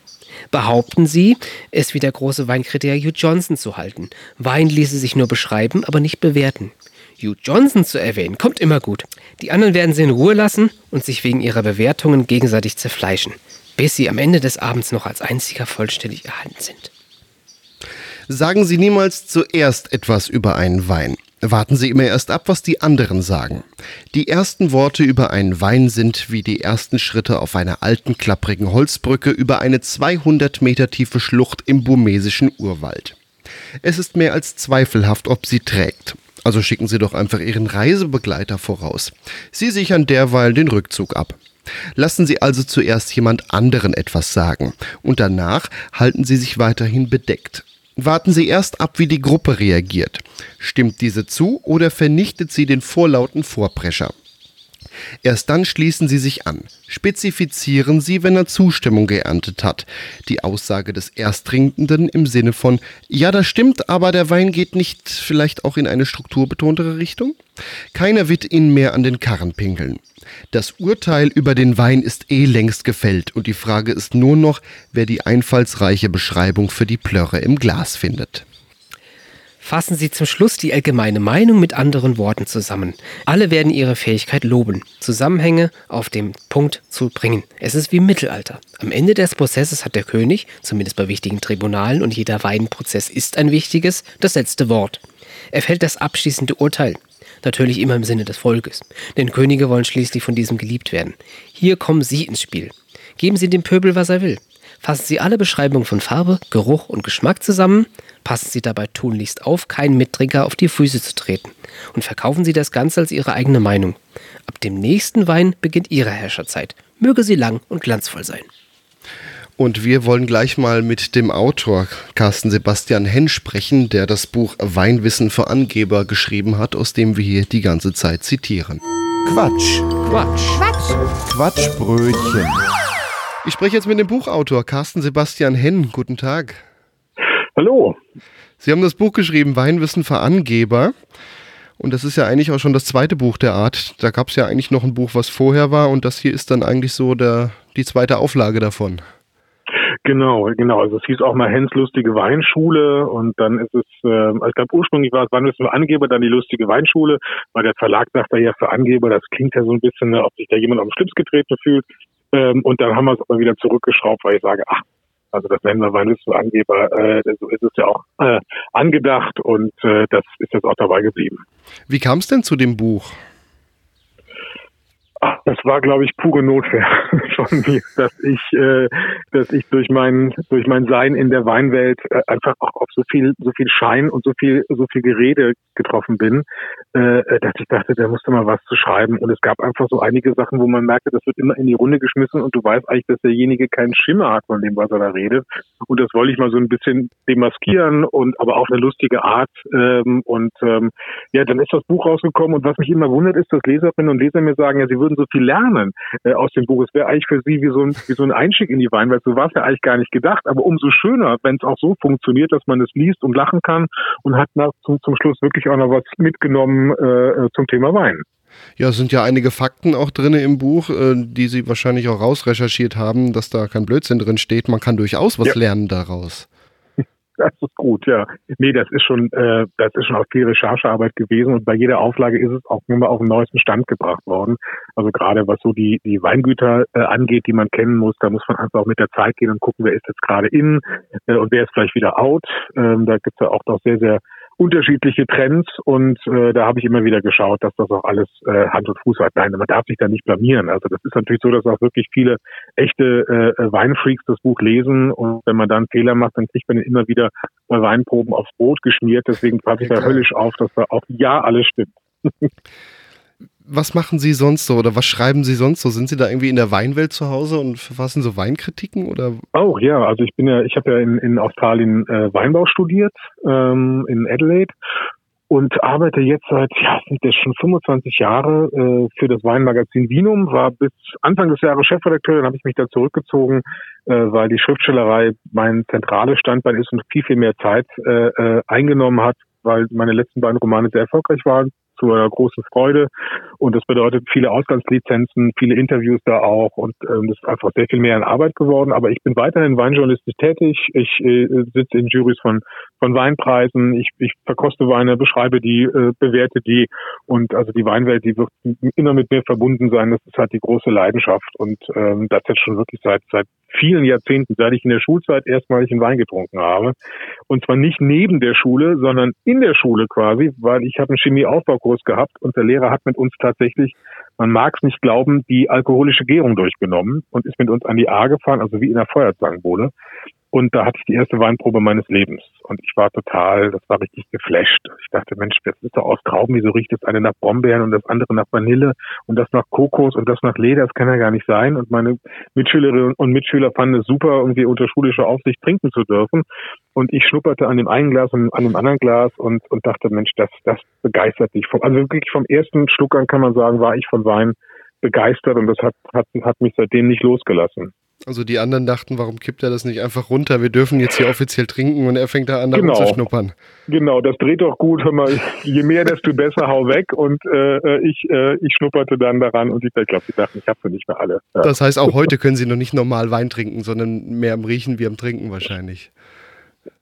Behaupten Sie, es wie der große Weinkritiker Hugh Johnson zu halten. Wein ließe sich nur beschreiben, aber nicht bewerten. Hugh Johnson zu erwähnen, kommt immer gut. Die anderen werden Sie in Ruhe lassen und sich wegen ihrer Bewertungen gegenseitig zerfleischen, bis sie am Ende des Abends noch als einziger vollständig erhalten sind. Sagen Sie niemals zuerst etwas über einen Wein. Warten Sie immer erst ab, was die anderen sagen. Die ersten Worte über einen Wein sind wie die ersten Schritte auf einer alten, klapprigen Holzbrücke über eine 200 Meter tiefe Schlucht im burmesischen Urwald. Es ist mehr als zweifelhaft, ob sie trägt. Also schicken Sie doch einfach Ihren Reisebegleiter voraus. Sie sichern derweil den Rückzug ab. Lassen Sie also zuerst jemand anderen etwas sagen und danach halten Sie sich weiterhin bedeckt. Warten Sie erst ab, wie die Gruppe reagiert. Stimmt diese zu oder vernichtet sie den vorlauten Vorprescher? Erst dann schließen Sie sich an. Spezifizieren Sie, wenn er Zustimmung geerntet hat. Die Aussage des Ersttrinkenden im Sinne von Ja, das stimmt, aber der Wein geht nicht vielleicht auch in eine strukturbetontere Richtung? Keiner wird Ihnen mehr an den Karren pinkeln. Das Urteil über den Wein ist eh längst gefällt und die Frage ist nur noch, wer die einfallsreiche Beschreibung für die Plörre im Glas findet. Fassen Sie zum Schluss die allgemeine Meinung mit anderen Worten zusammen. Alle werden Ihre Fähigkeit loben, Zusammenhänge auf den Punkt zu bringen. Es ist wie im Mittelalter. Am Ende des Prozesses hat der König, zumindest bei wichtigen Tribunalen und jeder Weinprozess ist ein wichtiges, das letzte Wort. Er fällt das abschließende Urteil. Natürlich immer im Sinne des Volkes. Denn Könige wollen schließlich von diesem geliebt werden. Hier kommen Sie ins Spiel. Geben Sie dem Pöbel, was er will. Fassen Sie alle Beschreibungen von Farbe, Geruch und Geschmack zusammen, passen Sie dabei tunlichst auf, keinen Mittrinker auf die Füße zu treten und verkaufen Sie das Ganze als Ihre eigene Meinung. Ab dem nächsten Wein beginnt Ihre Herrscherzeit. Möge sie lang und glanzvoll sein. Und wir wollen gleich mal mit dem Autor Carsten Sebastian Henn sprechen, der das Buch Weinwissen für Angeber geschrieben hat, aus dem wir hier die ganze Zeit zitieren. Quatsch. Quatsch. Quatsch. Quatschbrötchen. Ich spreche jetzt mit dem Buchautor Carsten Sebastian Henn. Guten Tag. Hallo. Sie haben das Buch geschrieben, Weinwissen für Angeber. Und das ist ja eigentlich auch schon das zweite Buch der Art. Da gab es ja eigentlich noch ein Buch, was vorher war. Und das hier ist dann eigentlich so der, die zweite Auflage davon. Genau, genau. Also es hieß auch mal Hens lustige Weinschule und dann ist es, äh, also ich glaube ursprünglich war es Wann müssen wir Angeber, dann die lustige Weinschule, weil der Verlag sagte ja für Angeber, das klingt ja so ein bisschen, ne, ob sich da jemand auf den Schlips getreten fühlt. Ähm, und dann haben wir es aber wieder zurückgeschraubt, weil ich sage, ach, also das nennen wir Angeber, äh, so ist es ja auch äh, angedacht und äh, das ist jetzt auch dabei geblieben. Wie kam es denn zu dem Buch? Ach, das war, glaube ich, pure Notwehr <laughs> von mir, dass ich, äh, dass ich durch mein durch mein Sein in der Weinwelt äh, einfach auch auf so viel so viel Schein und so viel so viel Gerede getroffen bin, äh, dass ich dachte, da musste mal was zu schreiben. Und es gab einfach so einige Sachen, wo man merkte, das wird immer in die Runde geschmissen und du weißt eigentlich, dass derjenige keinen Schimmer hat von dem, was er da redet. Und das wollte ich mal so ein bisschen demaskieren und aber auf eine lustige Art. Ähm, und ähm, ja, dann ist das Buch rausgekommen und was mich immer wundert, ist, dass Leserinnen und Leser mir sagen, ja, sie würden so viel lernen äh, aus dem Buch. Es wäre eigentlich für sie wie so, ein, wie so ein Einstieg in die Weinwelt. So war es ja eigentlich gar nicht gedacht. Aber umso schöner, wenn es auch so funktioniert, dass man es liest und lachen kann und hat nach, zum, zum Schluss wirklich auch noch was mitgenommen äh, zum Thema Wein. Ja, es sind ja einige Fakten auch drin im Buch, äh, die Sie wahrscheinlich auch rausrecherchiert haben, dass da kein Blödsinn drin steht. Man kann durchaus was Ja. lernen daraus. Das ist gut, ja. Nee, das ist schon, äh, das ist schon auch viel Recherchearbeit gewesen und bei jeder Auflage ist es auch immer auf den neuesten Stand gebracht worden. Also gerade was so die, die Weingüter äh, angeht, die man kennen muss, da muss man einfach auch mit der Zeit gehen und gucken, wer ist jetzt gerade in äh, und wer ist vielleicht wieder out. Ähm, da gibt's ja auch noch sehr, sehr unterschiedliche Trends und äh, da habe ich immer wieder geschaut, dass das auch alles äh, Hand und Fuß hat. Nein, man darf sich da nicht blamieren. Also das ist natürlich so, dass auch wirklich viele echte äh, Weinfreaks das Buch lesen und wenn man dann Fehler macht, dann kriegt man ihn immer wieder bei Weinproben aufs Brot geschmiert. Deswegen passe ich da höllisch auf, dass da auch ja alles stimmt. <laughs> was machen Sie sonst so oder was schreiben Sie sonst so? Sind Sie da irgendwie in der Weinwelt zu Hause und verfassen so Weinkritiken oder? Auch ja, also ich bin ja, ich habe ja in, in Australien äh, Weinbau studiert ähm, in Adelaide und arbeite jetzt seit ja sind das schon 25 Jahre äh, für das Weinmagazin Vinum. War bis Anfang des Jahres Chefredakteur, dann habe ich mich da zurückgezogen, äh, weil die Schriftstellerei mein zentrales Standbein ist und viel viel mehr Zeit äh, äh, eingenommen hat, weil meine letzten beiden Romane sehr erfolgreich waren zu einer großen Freude. Und das bedeutet viele Ausgangslizenzen, viele Interviews da auch. Und ähm, das ist einfach sehr viel mehr an Arbeit geworden. Aber ich bin weiterhin weinjournalistisch tätig. Ich äh, sitze in Juries von, von Weinpreisen. Ich, ich verkoste Weine, beschreibe die, äh, bewerte die. Und also die Weinwelt, die wird immer mit mir verbunden sein. Das ist halt die große Leidenschaft. Und ähm, das jetzt schon wirklich seit, seit vielen Jahrzehnten, seit ich in der Schulzeit erstmalig einen Wein getrunken habe. Und zwar nicht neben der Schule, sondern in der Schule quasi, weil ich habe einen Chemieaufbaukurs gehabt und der Lehrer hat mit uns tatsächlich, man mag es nicht glauben, die alkoholische Gärung durchgenommen und ist mit uns an die A gefahren, also wie in der Feuerzangenbowle. Und da hatte ich die erste Weinprobe meines Lebens. Und ich war total, das war richtig geflasht. Ich dachte, Mensch, das ist doch aus Trauben, wieso riecht das eine nach Brombeeren und das andere nach Vanille und das nach Kokos und das nach Leder, das kann ja gar nicht sein. Und meine Mitschülerinnen und Mitschüler fanden es super, irgendwie unter schulischer Aufsicht trinken zu dürfen. Und ich schnupperte an dem einen Glas und an dem anderen Glas und, und dachte, Mensch, das, das begeistert dich. Also wirklich vom ersten Schluck an kann man sagen, war ich von Wein begeistert und das hat, hat, hat mich seitdem nicht losgelassen. Also die anderen dachten, warum kippt er das nicht einfach runter? Wir dürfen jetzt hier offiziell trinken und er fängt da an, genau. zu schnuppern. Genau, das dreht doch gut. Hör mal, je mehr, desto besser, hau weg. Und äh, ich, äh, ich schnupperte dann daran und ich glaube, die dachten, ich habe sie nicht mehr alle. Ja. Das heißt, auch heute können sie noch nicht normal Wein trinken, sondern mehr am Riechen wie am Trinken wahrscheinlich.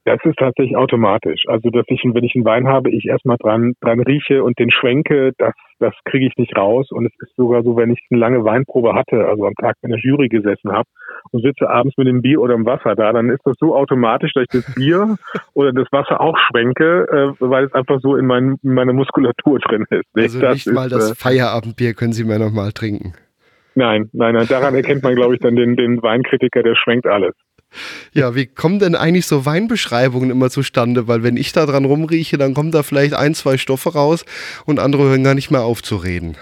Das ist tatsächlich automatisch. Also, dass ich, wenn ich einen Wein habe, ich erstmal dran, dran rieche und den schwenke, das, das kriege ich nicht raus. Und es ist sogar so, wenn ich eine lange Weinprobe hatte, also am Tag in der Jury gesessen habe und sitze abends mit dem Bier oder dem Wasser da, dann ist das so automatisch, dass ich das Bier <laughs> oder das Wasser auch schwenke, äh, weil es einfach so in, mein, in meiner Muskulatur drin ist. Also das nicht ist, mal das äh, Feierabendbier können Sie mir nochmal trinken. Nein, nein, nein. Daran erkennt man, glaube ich, dann den, den Weinkritiker, der schwenkt alles. Ja, wie kommen denn eigentlich so Weinbeschreibungen immer zustande? Weil wenn ich da dran rumrieche, dann kommen da vielleicht ein, zwei Stoffe raus und andere hören gar nicht mehr auf zu reden.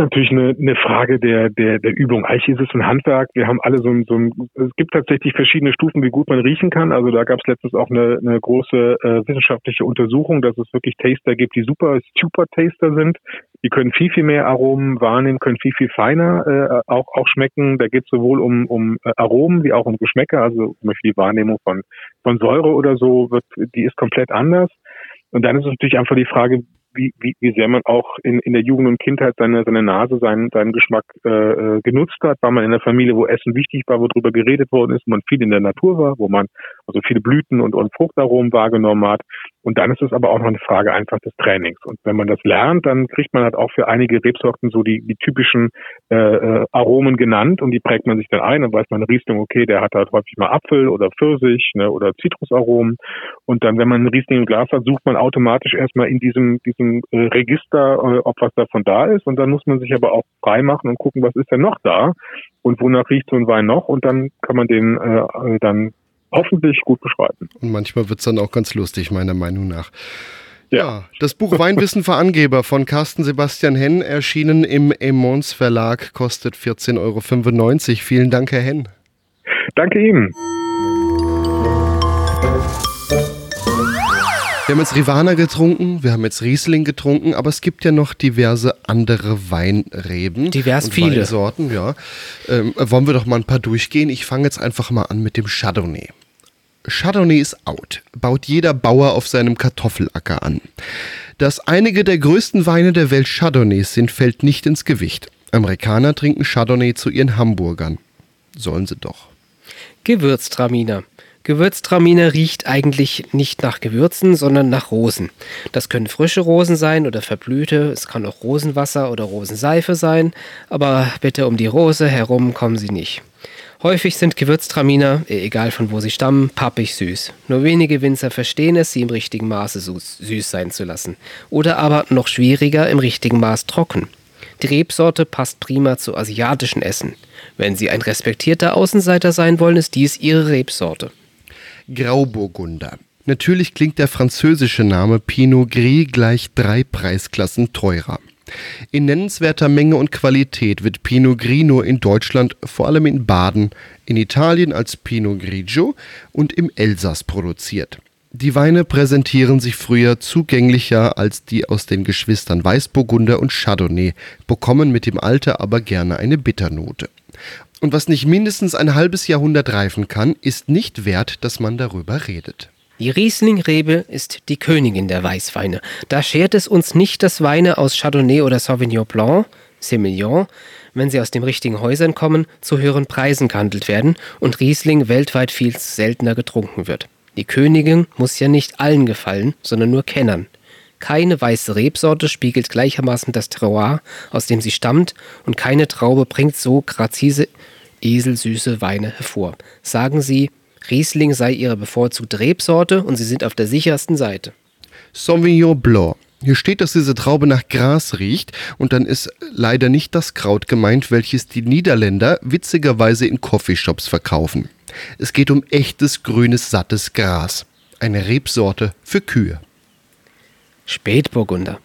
Natürlich eine, eine Frage der, der, der Übung. Eigentlich ist es ein Handwerk. Wir haben alle so ein, so ein, es gibt tatsächlich verschiedene Stufen, wie gut man riechen kann. Also da gab es letztens auch eine, eine große äh, wissenschaftliche Untersuchung, dass es wirklich Taster gibt, die super, super Taster sind. Die können viel, viel mehr Aromen wahrnehmen, können viel, viel feiner äh, auch, auch schmecken. Da geht es sowohl um, um äh, Aromen wie auch um Geschmäcker. Also zum Beispiel die Wahrnehmung von, von Säure oder so, wird, die ist komplett anders. Und dann ist es natürlich einfach die Frage, wie, wie, wie sehr man auch in, in der Jugend und Kindheit seine, seine Nase, seinen, seinen Geschmack äh, äh, genutzt hat. War man in einer Familie, wo Essen wichtig war, wo drüber geredet worden ist, wo man viel in der Natur war, wo man also viele Blüten und, und Fruchtaromen wahrgenommen hat. Und dann ist es aber auch noch eine Frage einfach des Trainings. Und wenn man das lernt, dann kriegt man halt auch für einige Rebsorten so die, die typischen äh, äh, Aromen genannt und die prägt man sich dann ein. Dann weiß man Riesling, okay, der hat halt häufig mal Apfel oder Pfirsich ne, oder Zitrusaromen. Und dann, wenn man einen Riesling im Glas hat, sucht man automatisch erstmal in diesem, diesem äh, Register, äh, ob was davon da ist. Und dann muss man sich aber auch frei machen und gucken, was ist denn noch da und wonach riecht so ein Wein noch. Und dann kann man den äh, dann hoffentlich gut beschreiben. Und manchmal wird es dann auch ganz lustig, meiner Meinung nach. Ja. ja. das Buch Weinwissen für Angeber von Carsten Sebastian Henn, erschienen im Emons Verlag, kostet 14,95 Euro. Vielen Dank, Herr Henn. Danke Ihnen. Wir haben jetzt Rivana getrunken, wir haben jetzt Riesling getrunken, aber es gibt ja noch diverse andere Weinreben. Divers viele. Sorten, ja. Ähm, wollen wir doch mal ein paar durchgehen? Ich fange jetzt einfach mal an mit dem Chardonnay. Chardonnay ist out, baut jeder Bauer auf seinem Kartoffelacker an. Dass einige der größten Weine der Welt Chardonnays sind, fällt nicht ins Gewicht. Amerikaner trinken Chardonnay zu ihren Hamburgern. Sollen sie doch. Gewürztraminer. Gewürztraminer riecht eigentlich nicht nach Gewürzen, sondern nach Rosen. Das können frische Rosen sein oder verblühte. Es kann auch Rosenwasser oder Rosenseife sein. Aber bitte um die Rose herum kommen Sie nicht. Häufig sind Gewürztraminer, egal von wo sie stammen, pappig süß. Nur wenige Winzer verstehen es, sie im richtigen Maße süß sein zu lassen. Oder aber noch schwieriger, im richtigen Maß trocken. Die Rebsorte passt prima zu asiatischen Essen. Wenn Sie ein respektierter Außenseiter sein wollen, ist dies Ihre Rebsorte. Grauburgunder. Natürlich klingt der französische Name Pinot Gris gleich drei Preisklassen teurer. In nennenswerter Menge und Qualität wird Pinot Grigio in Deutschland, vor allem in Baden, in Italien als Pinot Grigio und im Elsass produziert. Die Weine präsentieren sich früher zugänglicher als die aus den Geschwistern Weißburgunder und Chardonnay, bekommen mit dem Alter aber gerne eine Bitternote. Und was nicht mindestens ein halbes Jahrhundert reifen kann, ist nicht wert, dass man darüber redet. Die Riesling-Rebe ist die Königin der Weißweine. Da schert es uns nicht, dass Weine aus Chardonnay oder Sauvignon Blanc, Semillon, wenn sie aus den richtigen Häusern kommen, zu höheren Preisen gehandelt werden und Riesling weltweit viel seltener getrunken wird. Die Königin muss ja nicht allen gefallen, sondern nur Kennern. Keine weiße Rebsorte spiegelt gleichermaßen das Terroir, aus dem sie stammt, und keine Traube bringt so grazise, eselsüße Weine hervor. Sagen Sie, Riesling sei ihre bevorzugte Rebsorte und sie sind auf der sichersten Seite. Sauvignon Blanc. Hier steht, dass diese Traube nach Gras riecht und dann ist leider nicht das Kraut gemeint, welches die Niederländer witzigerweise in Coffeeshops verkaufen. Es geht um echtes grünes, sattes Gras. Eine Rebsorte für Kühe. Spätburgunder.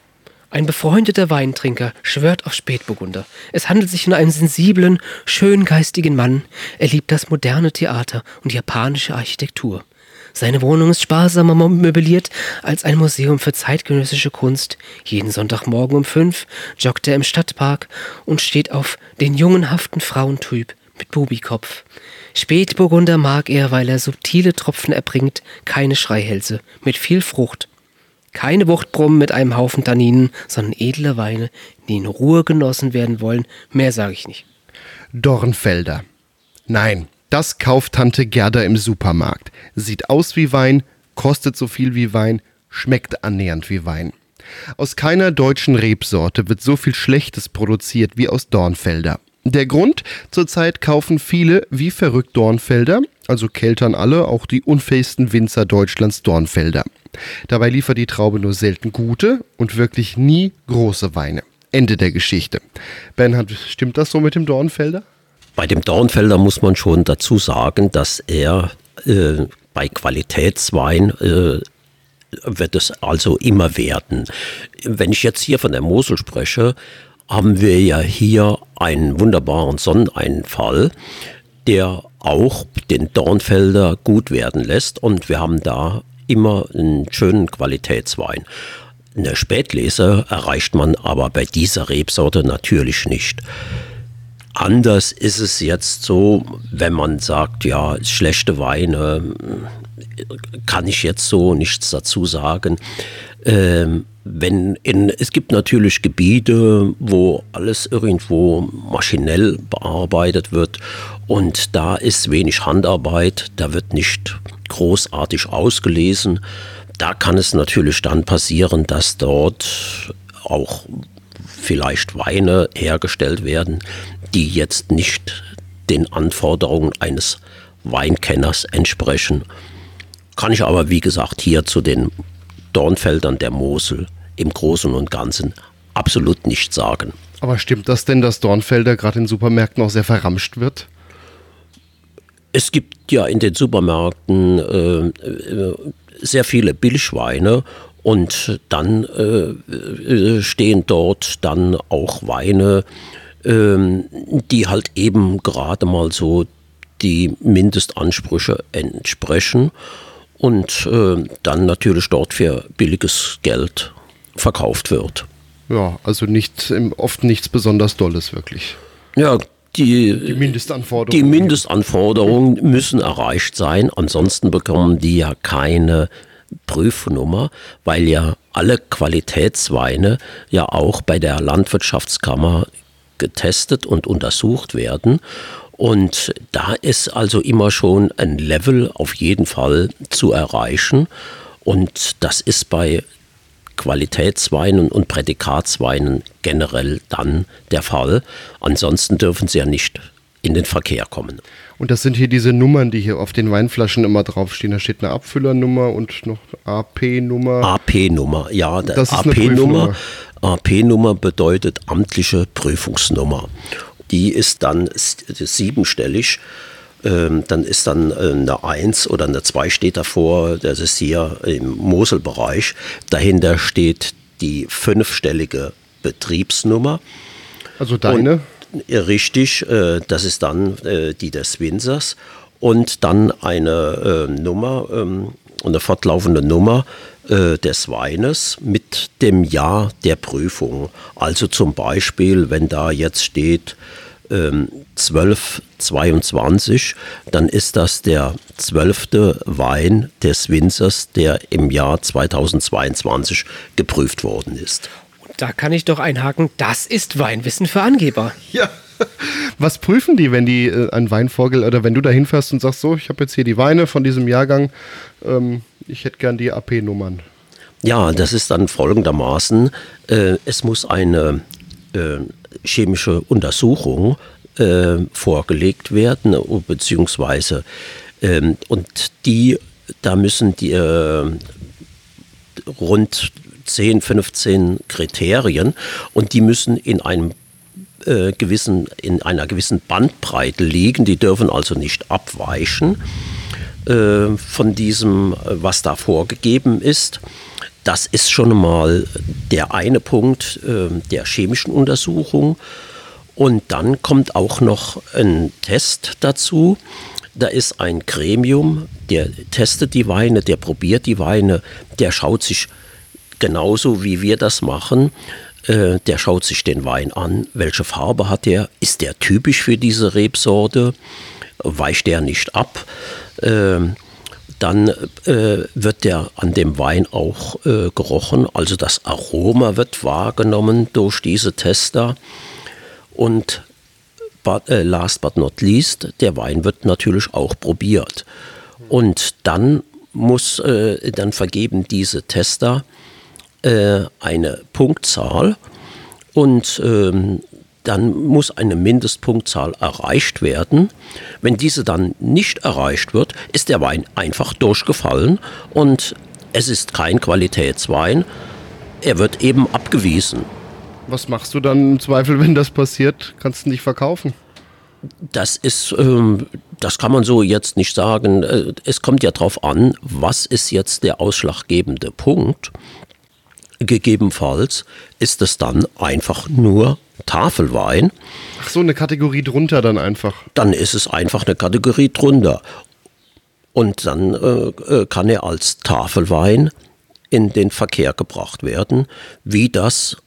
Ein befreundeter Weintrinker schwört auf Spätburgunder. Es handelt sich um einen sensiblen, schöngeistigen Mann. Er liebt das moderne Theater und japanische Architektur. Seine Wohnung ist sparsamer möbliert als ein Museum für zeitgenössische Kunst. Jeden Sonntagmorgen um fünf joggt er im Stadtpark und steht auf den jungenhaften Frauentyp mit Bubikopf. Spätburgunder mag er, weil er subtile Tropfen erbringt, keine Schreihälse, mit viel Frucht. Keine Wuchtbrummen mit einem Haufen Tanninen, sondern edle Weine, die in Ruhe genossen werden wollen. Mehr sage ich nicht. Dornfelder. Nein, das kauft Tante Gerda im Supermarkt. Sieht aus wie Wein, kostet so viel wie Wein, schmeckt annähernd wie Wein. Aus keiner deutschen Rebsorte wird so viel Schlechtes produziert wie aus Dornfelder. Der Grund? Zurzeit kaufen viele wie verrückt Dornfelder, also keltern alle, auch die unfähigsten Winzer Deutschlands Dornfelder. Dabei liefert die Traube nur selten gute und wirklich nie große Weine. Ende der Geschichte. Bernhard, stimmt das so mit dem Dornfelder? Bei dem Dornfelder muss man schon dazu sagen, dass er äh, bei Qualitätswein äh, wird es also immer werden. Wenn ich jetzt hier von der Mosel spreche, haben wir ja hier einen wunderbaren Sonneneinfall, der auch den Dornfelder gut werden lässt und wir haben da immer einen schönen Qualitätswein. Eine Spätlese erreicht man aber bei dieser Rebsorte natürlich nicht. Anders ist es jetzt so, wenn man sagt, ja, schlechte Weine, kann ich jetzt so nichts dazu sagen. Ähm, wenn in, es gibt natürlich Gebiete, wo alles irgendwo maschinell bearbeitet wird und da ist wenig Handarbeit, da wird nicht großartig ausgelesen. Da kann es natürlich dann passieren, dass dort auch vielleicht Weine hergestellt werden, die jetzt nicht den Anforderungen eines Weinkenners entsprechen. Kann ich aber, wie gesagt, hier zu den Dornfeldern der Mosel im Großen und Ganzen absolut nichts sagen. Aber stimmt das denn, dass Dornfelder gerade in Supermärkten auch sehr verramscht wird? Es gibt ja in den Supermärkten äh, sehr viele Billigweine und dann äh, äh, stehen dort dann auch Weine, äh, die halt eben gerade mal so die Mindestansprüche entsprechen und äh, dann natürlich dort für billiges Geld verkauft wird. Ja, also nicht, oft nichts besonders Dolles wirklich. Ja, die, die Mindestanforderungen. Die Mindestanforderungen müssen erreicht sein, ansonsten bekommen die ja keine Prüfnummer, weil ja alle Qualitätsweine ja auch bei der Landwirtschaftskammer getestet und untersucht werden. Und da ist also immer schon ein Level auf jeden Fall zu erreichen. Und das ist bei Qualitätsweinen und Prädikatsweinen generell dann der Fall. Ansonsten dürfen sie ja nicht in den Verkehr kommen. Und das sind hier diese Nummern, die hier auf den Weinflaschen immer draufstehen. Da steht eine Abfüllernummer und noch eine AP-Nummer. AP-Nummer, ja, Das ist AP-Nummer. AP-Nummer bedeutet amtliche Prüfungsnummer. Die ist dann siebenstellig. Ähm, dann ist dann äh, eine 1 oder eine 2 steht davor. Das ist hier im Moselbereich. Dahinter steht die fünfstellige Betriebsnummer. Also deine. Ja, Richtig, äh, das ist dann äh, die des Winzers und dann eine äh, Nummer, ähm, eine fortlaufende Nummer äh, des Weines mit dem Jahr der Prüfung. Also zum Beispiel, wenn da jetzt steht ähm, 1222, dann ist das der zwölfte Wein des Winzers, der im Jahr 2022 geprüft worden ist. Da kann ich doch einhaken, das ist Weinwissen für Angeber. Ja. <laughs> Was prüfen die, wenn die äh, einen Wein vorgelegt oder wenn du da hinfährst und sagst, so, ich habe jetzt hier die Weine von diesem Jahrgang, ähm, ich hätte gern die AP-Nummern. Ja, das ist dann folgendermaßen, äh, es muss eine äh, chemische Untersuchung äh, vorgelegt werden, beziehungsweise ähm, und die, da müssen die äh, rund 10, 15 Kriterien und die müssen in einem äh, gewissen, in einer gewissen Bandbreite liegen, die dürfen also nicht abweichen äh, von diesem, äh, was da vorgegeben ist. Das ist schon mal der eine Punkt äh, der chemischen Untersuchung. Und dann kommt auch noch ein Test dazu. Da ist ein Gremium, der testet die Weine, der probiert die Weine, der schaut sich genauso wie wir das machen. Äh, der schaut sich den Wein an, welche Farbe hat der, ist der typisch für diese Rebsorte, weicht der nicht ab. Ähm, dann äh, wird der an dem Wein auch äh, gerochen, also das Aroma wird wahrgenommen durch diese Tester. Und but, äh, last but not least, der Wein wird natürlich auch probiert. Und dann muss, äh, dann vergeben diese Tester äh, eine Punktzahl und ähm, dann muss eine Mindestpunktzahl erreicht werden. Wenn diese dann nicht erreicht wird, ist der Wein einfach durchgefallen und es ist kein Qualitätswein. Er wird eben abgewiesen. Was machst du dann im Zweifel, <laughs> wenn das passiert? Kannst du nicht verkaufen? Das ist, ähm, das kann man so jetzt nicht sagen. Äh, Es kommt ja darauf an, was ist jetzt der ausschlaggebende Punkt. Gegebenenfalls ist es dann einfach nur Tafelwein. Ach so, eine Kategorie drunter dann einfach. Dann ist es einfach eine Kategorie drunter. Und dann äh, äh, kann er als Tafelwein in den Verkehr gebracht werden, wie das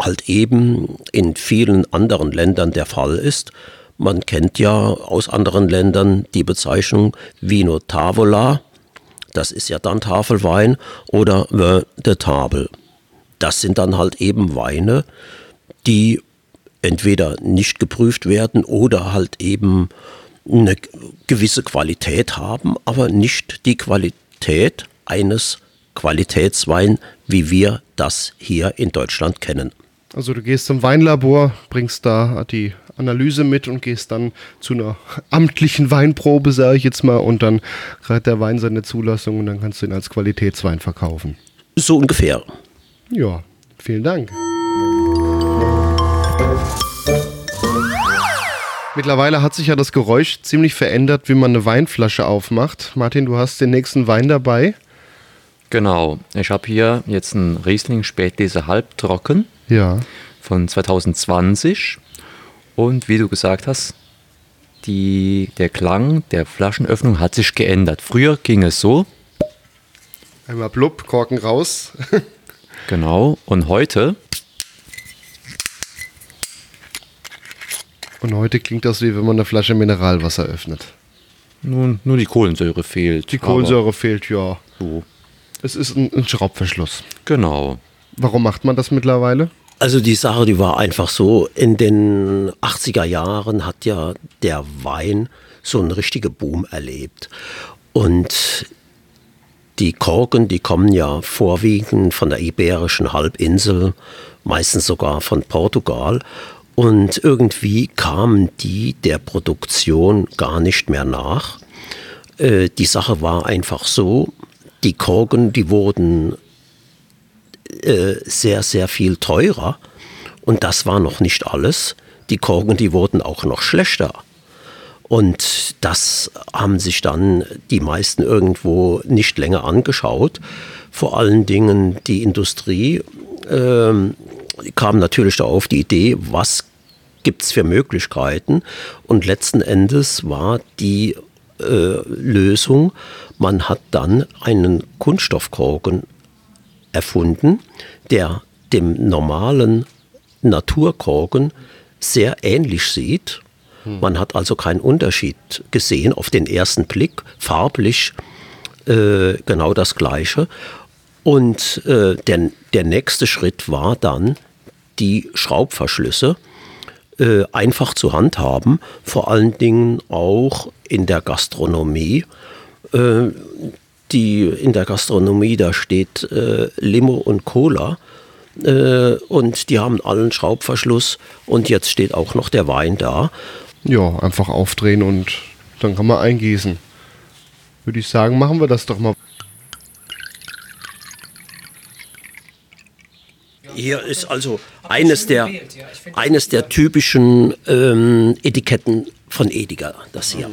halt eben in vielen anderen Ländern der Fall ist. Man kennt ja aus anderen Ländern die Bezeichnung Vino Tavola, das ist ja dann Tafelwein, oder Vin de Table. Das sind dann halt eben Weine, die entweder nicht geprüft werden oder halt eben eine gewisse Qualität haben, aber nicht die Qualität eines Qualitätswein, wie wir das hier in Deutschland kennen. Also du gehst zum Weinlabor, bringst da die Analyse mit und gehst dann zu einer amtlichen Weinprobe, sage ich jetzt mal, und dann kriegt der Wein seine Zulassung und dann kannst du ihn als Qualitätswein verkaufen. So ungefähr. Ja, vielen Dank. Mittlerweile hat sich ja das Geräusch ziemlich verändert, wie man eine Weinflasche aufmacht. Martin, du hast den nächsten Wein dabei. Genau. Ich habe hier jetzt einen Riesling Spätlese halbtrocken Ja. von 2020. Und wie du gesagt hast, die, der Klang der Flaschenöffnung hat sich geändert. Früher ging es so, Einmal blub, Korken raus. <laughs> genau, und heute, Und heute klingt das wie wenn man eine Flasche Mineralwasser öffnet. nun, nur die Kohlensäure fehlt. Die Kohlensäure fehlt, ja. So. Es ist ein, ein Schraubverschluss. Genau. Warum macht man das mittlerweile? Also die Sache, die war einfach so, in den 80er Jahren hat ja der Wein so einen richtigen Boom erlebt. Und die Korken, die kommen ja vorwiegend von der Iberischen Halbinsel, meistens sogar von Portugal. Und irgendwie kamen die der Produktion gar nicht mehr nach. Äh, die Sache war einfach so, die Korken, die wurden äh, sehr, sehr viel teurer. Und das war noch nicht alles. Die Korken, die wurden auch noch schlechter. Und das haben sich dann die meisten irgendwo nicht länger angeschaut. Vor allen Dingen die Industrie ähm, kam natürlich da auf die Idee, was gibt es für Möglichkeiten. Und letzten Endes war die äh, Lösung, man hat dann einen Kunststoffkorken erfunden, der dem normalen Naturkorken sehr ähnlich sieht. Man hat also keinen Unterschied gesehen auf den ersten Blick, farblich äh, genau das gleiche. Und äh, der, der nächste Schritt war dann, die Schraubverschlüsse äh, einfach zu handhaben, vor allen Dingen auch in der Gastronomie. Äh, die in der Gastronomie, da steht äh, Limo und Cola äh, und die haben allen Schraubverschluss und jetzt steht auch noch der Wein da. Ja, einfach aufdrehen und dann kann man eingießen. Würde ich sagen, machen wir das doch mal. Hier ist also eines der, eines der typischen ähm, Etiketten von Ediger, das hier.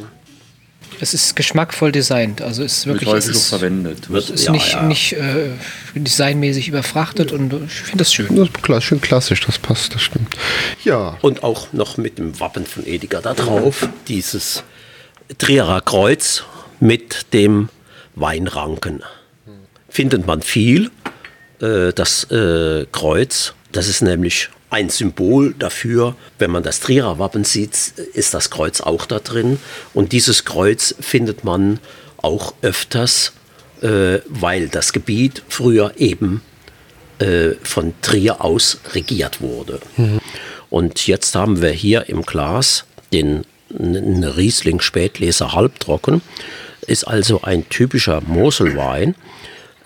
Es ist geschmackvoll designt, also es ist Wird wirklich es ist, verwendet. es ist Ja, nicht, ja. nicht äh, designmäßig überfrachtet und ich finde das schön. Das ist klar, schön klassisch, das passt, das stimmt. Ja, Und auch noch mit dem Wappen von Ediger da drauf. Dieses Trierer Kreuz mit dem Weinranken. Findet man viel. Äh, das äh, Kreuz, das ist nämlich ein Symbol dafür, wenn man das Trierer Wappen sieht, ist das Kreuz auch da drin. Und dieses Kreuz findet man auch öfters, äh, weil das Gebiet früher eben äh, von Trier aus regiert wurde. Und jetzt haben wir hier im Glas den Riesling Spätleser halbtrocken. Ist also ein typischer Moselwein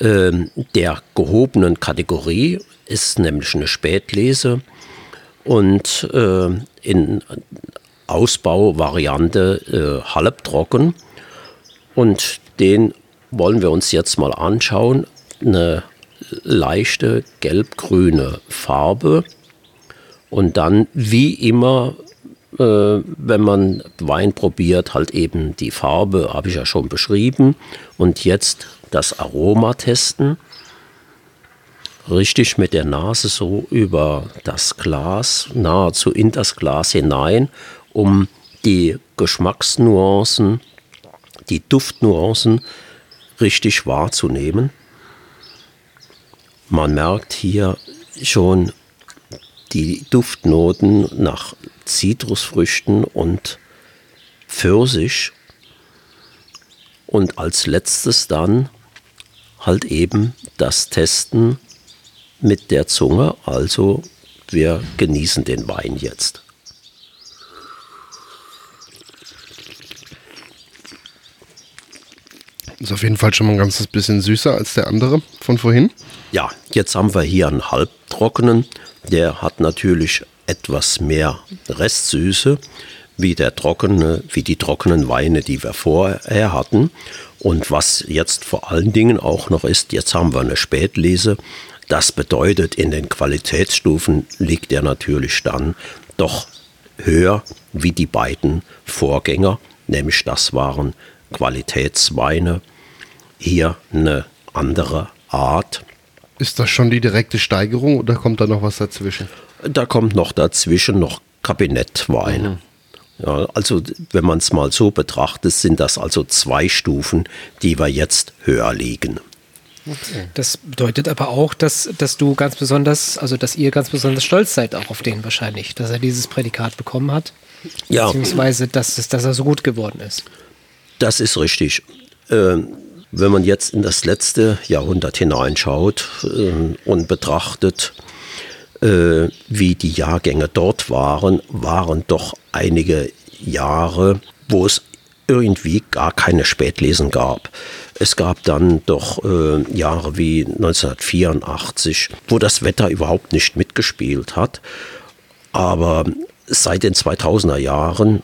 der gehobenen Kategorie, ist nämlich eine Spätlese und äh, in Ausbauvariante äh, halbtrocken. Und den wollen wir uns jetzt mal anschauen. Eine leichte gelb-grüne Farbe. Und dann, wie immer, äh, wenn man Wein probiert, halt eben die Farbe, habe ich ja schon beschrieben. Und jetzt das Aroma testen. Richtig mit der Nase so über das Glas, nahezu in das Glas hinein, um die Geschmacksnuancen, die Duftnuancen richtig wahrzunehmen. Man merkt hier schon die Duftnoten nach Zitrusfrüchten und Pfirsich. Und als letztes dann halt eben das Testen mit der Zunge. Also wir genießen den Wein jetzt. ist auf jeden Fall schon mal ein ganzes bisschen süßer als der andere von vorhin. Ja, jetzt haben wir hier einen halbtrockenen. Der hat natürlich etwas mehr Restsüße wie der trockene, wie die trockenen Weine, die wir vorher hatten. Und was jetzt vor allen Dingen auch noch ist, jetzt haben wir eine Spätlese. Das bedeutet, in den Qualitätsstufen liegt er natürlich dann doch höher wie die beiden Vorgänger, nämlich das waren Qualitätsweine. Hier eine andere Art. Ist das schon die direkte Steigerung oder kommt da noch was dazwischen? Da kommt noch dazwischen noch Kabinettwein. Ja, also wenn man es mal so betrachtet, sind das also zwei Stufen, die wir jetzt höher liegen. Das bedeutet aber auch, dass, dass du ganz besonders, also dass ihr ganz besonders stolz seid auch auf den wahrscheinlich, dass er dieses Prädikat bekommen hat. Ja. Beziehungsweise, dass, es- dass er so gut geworden ist. Das ist richtig. Ähm, wenn man jetzt in das letzte Jahrhundert hineinschaut ähm, und betrachtet, äh, wie die Jahrgänge dort waren, waren doch einige Jahre, wo es irgendwie gar keine Spätlesen gab. Es gab dann doch äh, Jahre wie 1984, wo das Wetter überhaupt nicht mitgespielt hat. Aber seit den 2000er Jahren,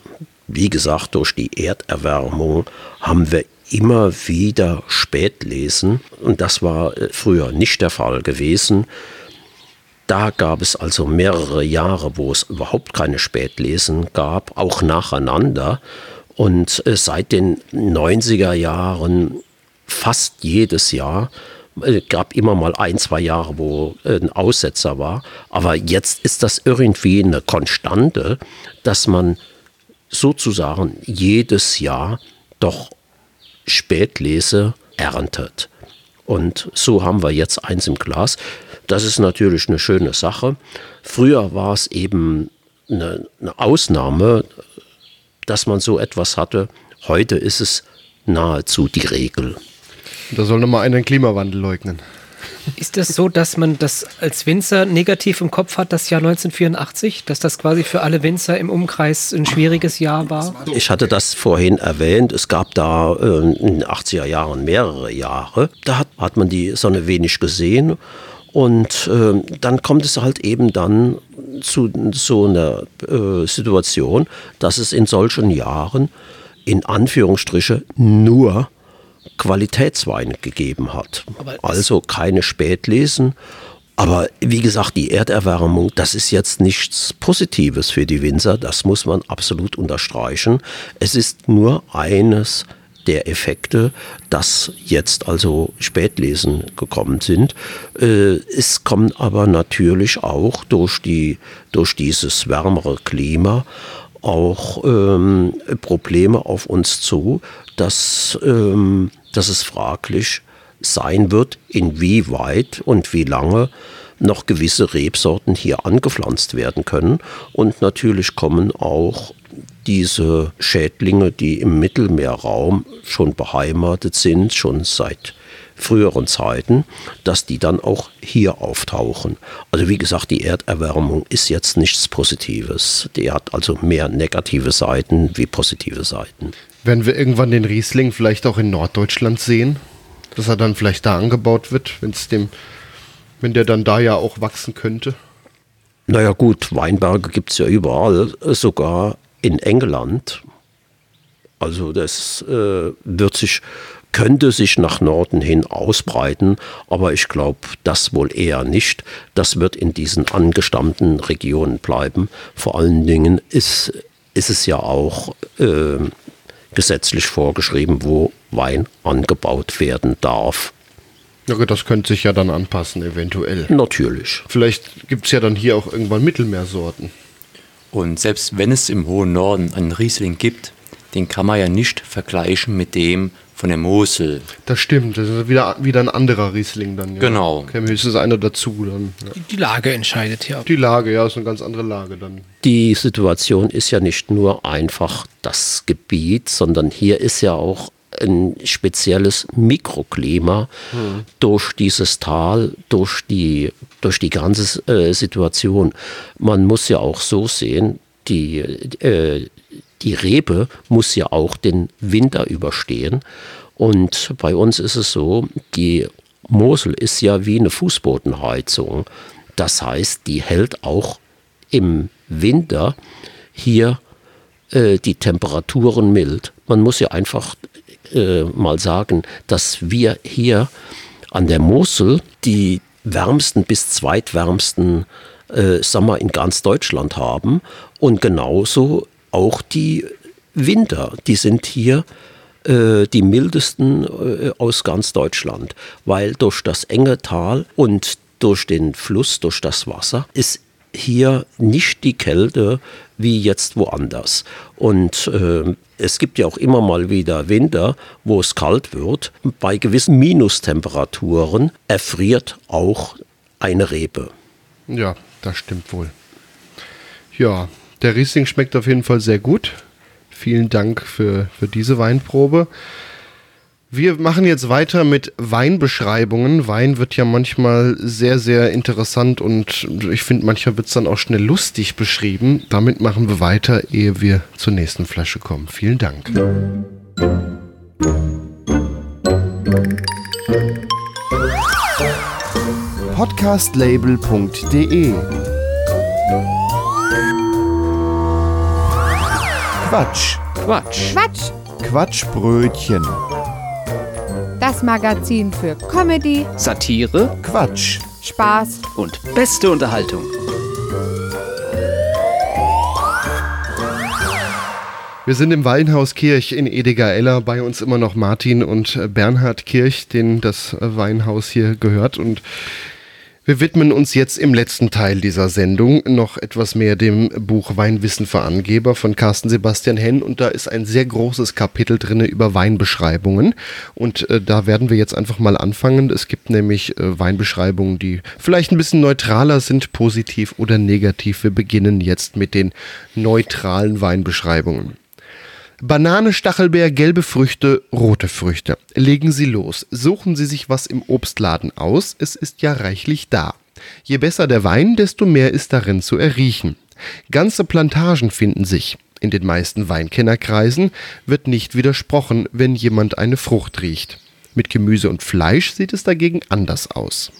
wie gesagt, durch die Erderwärmung haben wir immer wieder Spätlesen und das war äh, früher nicht der Fall gewesen. Da gab es also mehrere Jahre, wo es überhaupt keine Spätlesen gab, auch nacheinander. Und äh, seit den 90er Jahren fast jedes Jahr äh, gab immer mal ein, zwei Jahre, wo ein Aussetzer war. Aber jetzt ist das irgendwie eine Konstante, dass man sozusagen jedes Jahr doch Spätlese erntet. Und so haben wir jetzt eins im Glas. Das ist natürlich eine schöne Sache. Früher war es eben eine, eine Ausnahme, dass man so etwas hatte. Heute ist es nahezu die Regel. Da soll nochmal einer den Klimawandel leugnen. Ist das so, dass man das als Winzer negativ im Kopf hat, das Jahr 1984? Dass das quasi für alle Winzer im Umkreis ein schwieriges Jahr war? Ich hatte das vorhin erwähnt. Es gab da äh, in den 80er Jahren mehrere Jahre. Da hat, hat man die Sonne wenig gesehen. Und äh, dann kommt es halt eben dann zu so einer äh, Situation, dass es in solchen Jahren in Anführungsstriche nur Qualitätswein gegeben hat. Also keine Spätlesen. Aber wie gesagt, die Erderwärmung, das ist jetzt nichts Positives für die Winzer, das muss man absolut unterstreichen. Es ist nur eines der Effekte, dass jetzt also Spätlesen gekommen sind. Äh, es kommt aber natürlich auch durch, die, durch dieses wärmere Klima auch ähm, Probleme auf uns zu, dass ähm, dass es fraglich sein wird, inwieweit und wie lange noch gewisse Rebsorten hier angepflanzt werden können. Und natürlich kommen auch diese Schädlinge, die im Mittelmeerraum schon beheimatet sind, schon seit früheren Zeiten, dass die dann auch hier auftauchen. Also wie gesagt, die Erderwärmung ist jetzt nichts Positives. Die hat also mehr negative Seiten wie positive Seiten. Werden wir irgendwann den Riesling vielleicht auch in Norddeutschland sehen? Dass er dann vielleicht da angebaut wird, wenn dem, wenn der dann da ja auch wachsen könnte? Naja gut, Weinberge gibt es ja überall, sogar in England. Also das äh, wird sich, könnte sich nach Norden hin ausbreiten, aber ich glaube, das wohl eher nicht. Das wird in diesen angestammten Regionen bleiben. Vor allen Dingen ist, ist es ja auch äh, gesetzlich vorgeschrieben, wo Wein angebaut werden darf. Ja, das könnte sich ja dann anpassen, eventuell. Natürlich. Vielleicht gibt es ja dann hier auch irgendwann Mittelmeersorten. Und selbst wenn es im hohen Norden einen Riesling gibt, den kann man ja nicht vergleichen mit dem von der Mosel. Das stimmt, das ist wieder, wieder ein anderer Riesling dann. Ja. Genau. Käme höchstens einer dazu dann. Ja. Die Lage entscheidet ja. Die Lage, ja, ist eine ganz andere Lage dann. Die Situation ist ja nicht nur einfach das Gebiet, sondern hier ist ja auch ein spezielles Mikroklima hm. durch dieses Tal, durch die, durch die ganze äh, Situation. Man muss ja auch so sehen, die, äh, die Rebe muss ja auch den Winter überstehen. Und bei uns ist es so, die Mosel ist ja wie eine Fußbodenheizung. Das heißt, die hält auch im Winter hier äh, die Temperaturen mild. Man muss ja einfach äh, mal sagen, dass wir hier an der Mosel die wärmsten bis zweitwärmsten äh, Sommer in ganz Deutschland haben und genauso auch die Winter, die sind hier äh, die mildesten äh, aus ganz Deutschland, weil durch das enge Tal und durch den Fluss, durch das Wasser, ist hier nicht die Kälte wie jetzt woanders. Und äh, es gibt ja auch immer mal wieder Winter, wo es kalt wird. Bei gewissen Minustemperaturen erfriert auch eine Rebe. Ja, das stimmt wohl. Ja, der Riesling schmeckt auf jeden Fall sehr gut. Vielen Dank für, für diese Weinprobe. Wir machen jetzt weiter mit Weinbeschreibungen. Wein wird ja manchmal sehr, sehr interessant und ich finde, manchmal wird es dann auch schnell lustig beschrieben. Damit machen wir weiter, ehe wir zur nächsten Flasche kommen. Vielen Dank. Podcastlabel.de Quatsch. Quatsch. Quatsch. Quatschbrötchen. Das Magazin für Comedy, Satire Quatsch. Spaß und beste Unterhaltung. Wir sind im Weinhaus Kirch in Ediger-Eller. Bei uns immer noch Martin und Bernhard Kirch, denen das Weinhaus hier gehört. Und wir widmen uns jetzt im letzten Teil dieser Sendung noch etwas mehr dem Buch Weinwissen für Angeber von Carsten Sebastian Henn. Und da ist ein sehr großes Kapitel drin über Weinbeschreibungen. Und äh, da werden wir jetzt einfach mal anfangen. Es gibt nämlich äh, Weinbeschreibungen, die vielleicht ein bisschen neutraler sind, positiv oder negativ. Wir beginnen jetzt mit den neutralen Weinbeschreibungen. Banane, Stachelbeer, gelbe Früchte, rote Früchte. Legen Sie los. Suchen Sie sich was im Obstladen aus. Es ist ja reichlich da. Je besser der Wein, desto mehr ist darin zu erriechen. Ganze Plantagen finden sich. In den meisten Weinkennerkreisen wird nicht widersprochen, wenn jemand eine Frucht riecht. Mit Gemüse und Fleisch sieht es dagegen anders aus.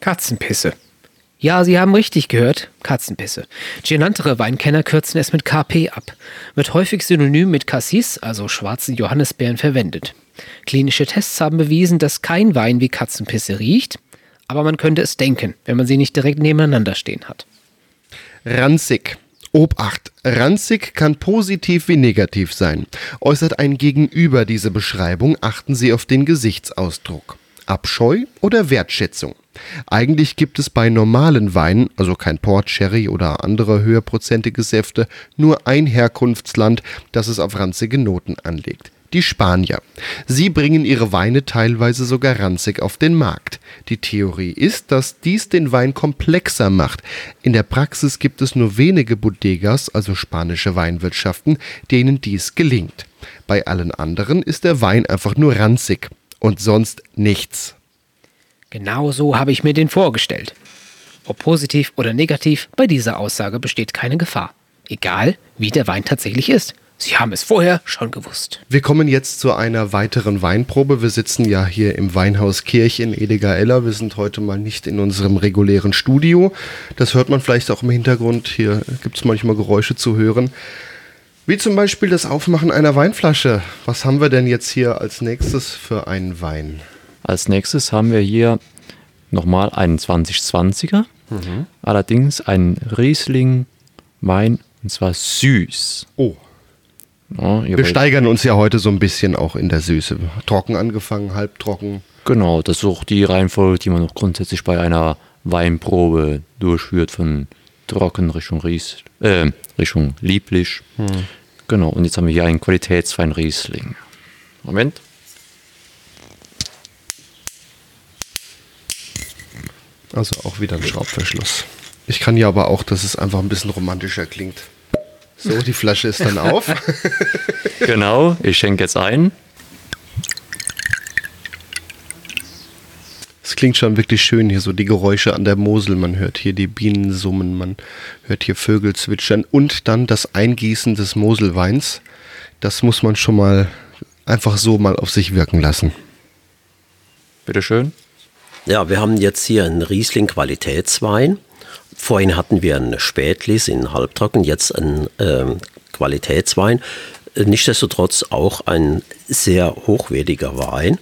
Katzenpisse. Ja, Sie haben richtig gehört. Katzenpisse. Genanntere Weinkenner kürzen es mit KP ab. Wird häufig synonym mit Cassis, also schwarzen Johannisbeeren, verwendet. Klinische Tests haben bewiesen, dass kein Wein wie Katzenpisse riecht, aber man könnte es denken, wenn man sie nicht direkt nebeneinander stehen hat. Ranzig. Obacht. Ranzig kann positiv wie negativ sein. Äußert ein Gegenüber diese Beschreibung, achten Sie auf den Gesichtsausdruck. Abscheu oder Wertschätzung? Eigentlich gibt es bei normalen Weinen, also kein Port, Sherry oder andere höherprozentige Säfte, nur ein Herkunftsland, das es auf ranzige Noten anlegt. Die Spanier. Sie bringen ihre Weine teilweise sogar ranzig auf den Markt. Die Theorie ist, dass dies den Wein komplexer macht. In der Praxis gibt es nur wenige Bodegas, also spanische Weinwirtschaften, denen dies gelingt. Bei allen anderen ist der Wein einfach nur ranzig und sonst nichts. Genau so habe ich mir den vorgestellt. Ob positiv oder negativ, bei dieser Aussage besteht keine Gefahr. Egal, wie der Wein tatsächlich ist. Sie haben es vorher schon gewusst. Wir kommen jetzt zu einer weiteren Weinprobe. Wir sitzen ja hier im Weinhaus Kirch in Ediger-Eller. Wir sind heute mal nicht in unserem regulären Studio. Das hört man vielleicht auch im Hintergrund. Hier gibt es manchmal Geräusche zu hören. Wie zum Beispiel das Aufmachen einer Weinflasche. Was haben wir denn jetzt hier als nächstes für einen Wein? Als nächstes haben wir hier nochmal einen 2020er. Allerdings einen Riesling Wein und zwar süß. Oh, Ja, wir steigern uns ja heute so ein bisschen auch in der Süße. Trocken angefangen, halbtrocken. Genau, das ist auch die Reihenfolge, die man auch grundsätzlich bei einer Weinprobe durchführt, von trocken Richtung Ries, äh, Richtung lieblich. Genau, und jetzt haben wir hier einen Qualitätswein Riesling. Moment. Also auch wieder ein Schraubverschluss. Ich kann ja aber auch, dass es einfach ein bisschen romantischer klingt. So, die Flasche ist dann auf. <laughs> Genau, ich schenke jetzt ein. Es klingt schon wirklich schön hier, so die Geräusche an der Mosel. Man hört hier die Bienen summen, man hört hier Vögel zwitschern und dann das Eingießen des Moselweins. Das muss man schon mal einfach so mal auf sich wirken lassen. Bitteschön. Ja, wir haben jetzt hier einen Riesling Qualitätswein. Vorhin hatten wir einen Spätlis in Halbtrocken, jetzt einen ähm, Qualitätswein. Nichtsdestotrotz auch ein sehr hochwertiger Wein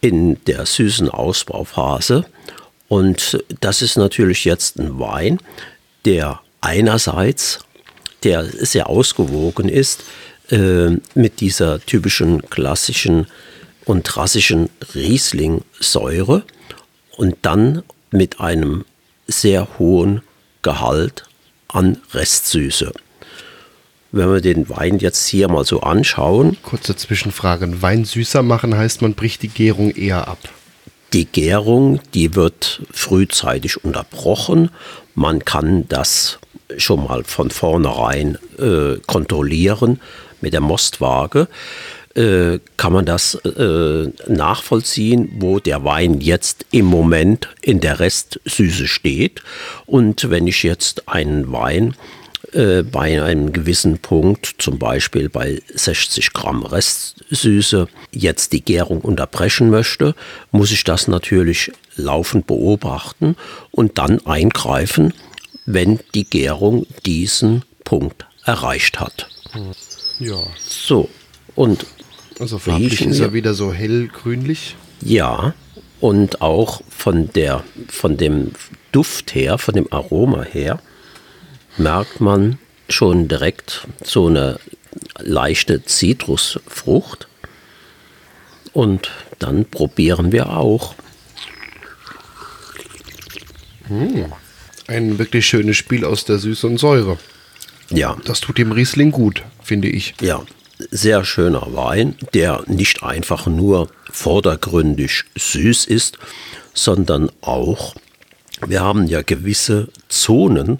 in der süßen Ausbauphase. Und das ist natürlich jetzt ein Wein, der einerseits, der sehr ausgewogen ist, äh, mit dieser typischen klassischen und rassischen Riesling-Säure und dann mit einem sehr hohen Gehalt an Restsüße. Wenn wir den Wein jetzt hier mal so anschauen, Kurze Zwischenfrage. Ein Wein süßer machen heißt, man bricht die Gärung eher ab. Die Gärung, die wird frühzeitig unterbrochen. Man kann das schon mal von vornherein äh, kontrollieren mit der Mostwaage. Äh, kann man das äh, nachvollziehen, wo der Wein jetzt im Moment in der Restsüße steht. Und wenn ich jetzt einen Wein äh, bei einem gewissen Punkt, zum Beispiel bei 60 Gramm Restsüße, jetzt die Gärung unterbrechen möchte, muss ich das natürlich laufend beobachten und dann eingreifen, wenn die Gärung diesen Höhepunkt erreicht hat. Ja. So, und Also farblich ist er wieder so hellgrünlich. ja, und auch von, der, von dem Duft her, von dem Aroma her, merkt man schon direkt so eine leichte Zitrusfrucht. Und dann probieren wir auch. Ein wirklich schönes Spiel aus der Süße und Säure. Ja, Das tut dem Riesling gut, finde ich. Ja, sehr schöner Wein, der nicht einfach nur vordergründig süß ist, sondern auch, wir haben ja gewisse Zonen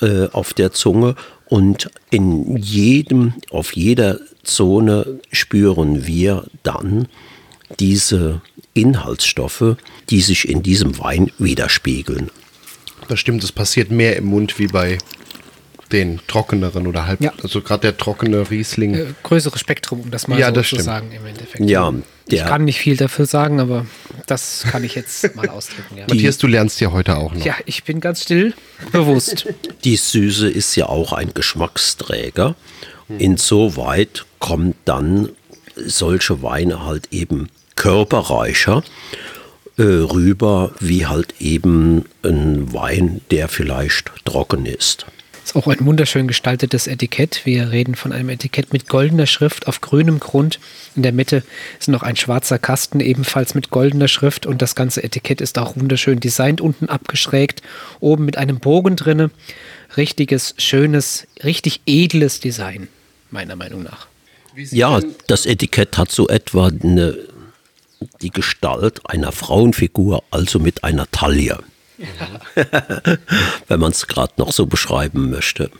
äh, auf der Zunge und in jedem, auf jeder Zone spüren wir dann diese Inhaltsstoffe, die sich in diesem Wein widerspiegeln. Das stimmt, es passiert mehr im Mund wie bei den trockeneren oder halb. Ja. Also gerade der trockene Riesling. Äh, größeres Spektrum, um das mal Ja, so das zu stimmt. sagen im Endeffekt. Ja, ich kann nicht viel dafür sagen, aber das kann ich jetzt mal <laughs> ausdrücken. Ja. Matthias, du lernst ja heute auch noch. ja, ich bin ganz still, bewusst. <laughs> Die Süße ist ja auch ein Geschmacksträger. Insoweit kommt dann solche Weine halt eben körperreicher äh, rüber, wie halt eben ein Wein, der vielleicht trocken ist. Ist auch ein wunderschön gestaltetes Etikett. Wir reden von einem Etikett mit goldener Schrift auf grünem Grund. In der Mitte ist noch ein schwarzer Kasten, ebenfalls mit goldener Schrift. Und das ganze Etikett ist auch wunderschön designt, unten abgeschrägt, oben mit einem Bogen drinne. Richtiges, schönes, richtig edles Design, meiner Meinung nach. Ja, das Etikett hat so etwa eine, die Gestalt einer Frauenfigur, also mit einer Taille. <laughs> Wenn man es gerade noch so beschreiben möchte.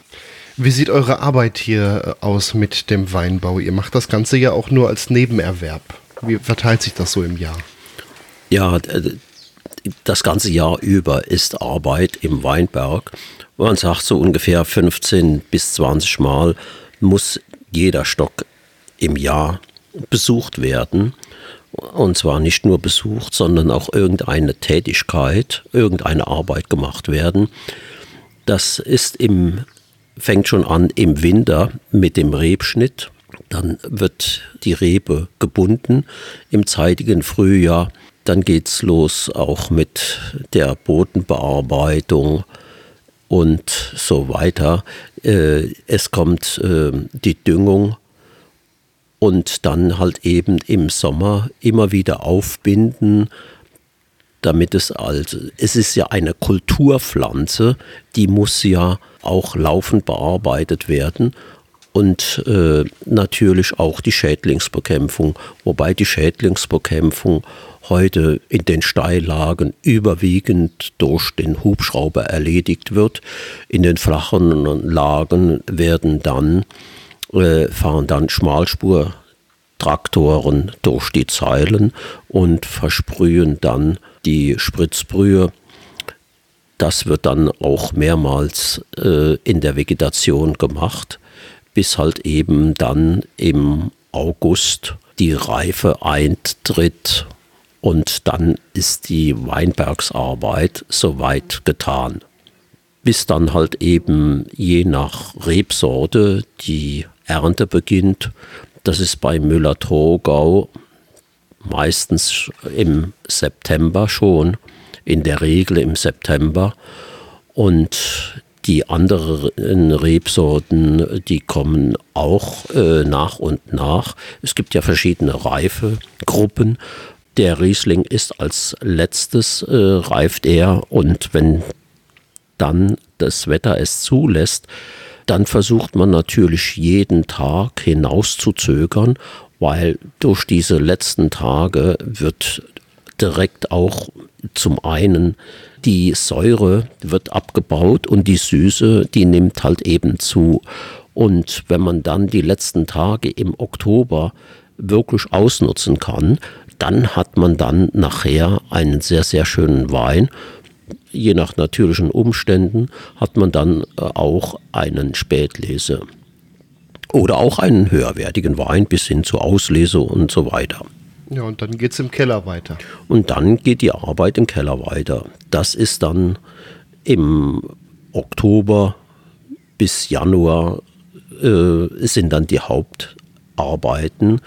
Wie sieht eure Arbeit hier äh, aus mit dem Weinbau? Ihr macht das Ganze ja auch nur als Nebenerwerb. Wie verteilt sich das so im Jahr? Ja, das ganze Jahr über ist Arbeit im Weinberg. Man sagt so ungefähr 15 bis 20 Mal muss jeder Stock im Jahr besucht werden. Und zwar nicht nur besucht, sondern auch irgendeine Tätigkeit, irgendeine Arbeit gemacht werden. Das ist im, fängt schon an im Winter mit dem Rebschnitt. Dann wird die Rebe gebunden im zeitigen Frühjahr. Dann geht's los auch mit der Bodenbearbeitung und so weiter. Äh, Es kommt äh, die Düngung und dann halt eben im Sommer immer wieder aufbinden, damit es also, es ist ja eine Kulturpflanze, die muss ja auch laufend bearbeitet werden und äh, natürlich auch die Schädlingsbekämpfung, wobei die Schädlingsbekämpfung heute in den Steillagen überwiegend durch den Hubschrauber erledigt wird. In den flachen Lagen werden dann äh, fahren dann Schmalspurtraktoren durch die Zeilen und versprühen dann die Spritzbrühe. Das wird dann auch mehrmals äh, in der Vegetation gemacht, bis halt eben dann im August die Reife eintritt und dann ist die Weinbergsarbeit soweit getan bis dann halt eben je nach Rebsorte die Ernte beginnt. Das ist bei Müller-Thurgau meistens im September schon, in der Regel im September. Und die anderen Rebsorten, die kommen auch äh, nach und nach. Es gibt ja verschiedene Reifegruppen. Der Riesling ist als letztes äh, reift er und wenn dann das Wetter es zulässt, dann versucht man natürlich jeden Tag hinauszuzögern, weil durch diese letzten Tage wird direkt auch zum einen die Säure wird abgebaut und die Süße, die nimmt halt eben zu. Und wenn man dann die letzten Tage im Oktober wirklich ausnutzen kann, dann hat man dann nachher einen sehr, sehr schönen Wein je nach natürlichen Umständen hat man dann äh, auch einen Spätlese oder auch einen höherwertigen Wein bis hin zur Auslese und so weiter. Ja, und dann geht's im Keller weiter. Und dann geht die Arbeit im Keller weiter. Das ist dann im Oktober bis Januar äh, sind dann die Hauptarbeiten.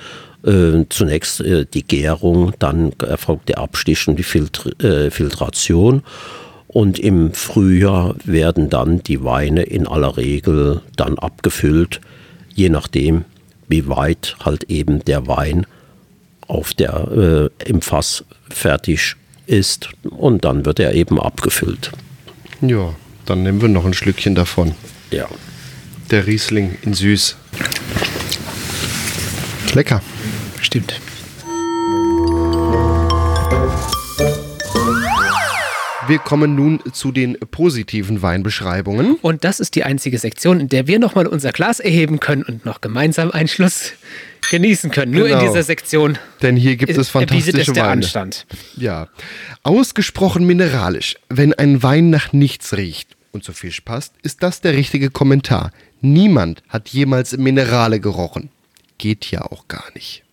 Äh, zunächst äh, die Gärung, dann erfolgt der Abstich und die Filtr äh, Filtration. Und im Frühjahr werden dann die Weine in aller Regel dann abgefüllt, je nachdem, wie weit halt eben der Wein auf der, äh, im Fass fertig ist. Und dann wird er eben abgefüllt. Ja, dann nehmen wir noch ein Schlückchen davon. Ja. Der Riesling in süß. Lecker. Stimmt. Wir kommen nun zu den positiven Weinbeschreibungen. Und das ist die einzige Sektion, in der wir nochmal unser Glas erheben können und noch gemeinsam einen Schluss genießen können. Nur in Genau. dieser Sektion Denn hier gibt es erbietet es fantastische der Weine. Anstand. Ja. Ausgesprochen mineralisch. Wenn ein Wein nach nichts riecht und zu Fisch passt, ist das der richtige Kommentar. Niemand hat jemals Minerale gerochen. Geht ja auch gar nicht.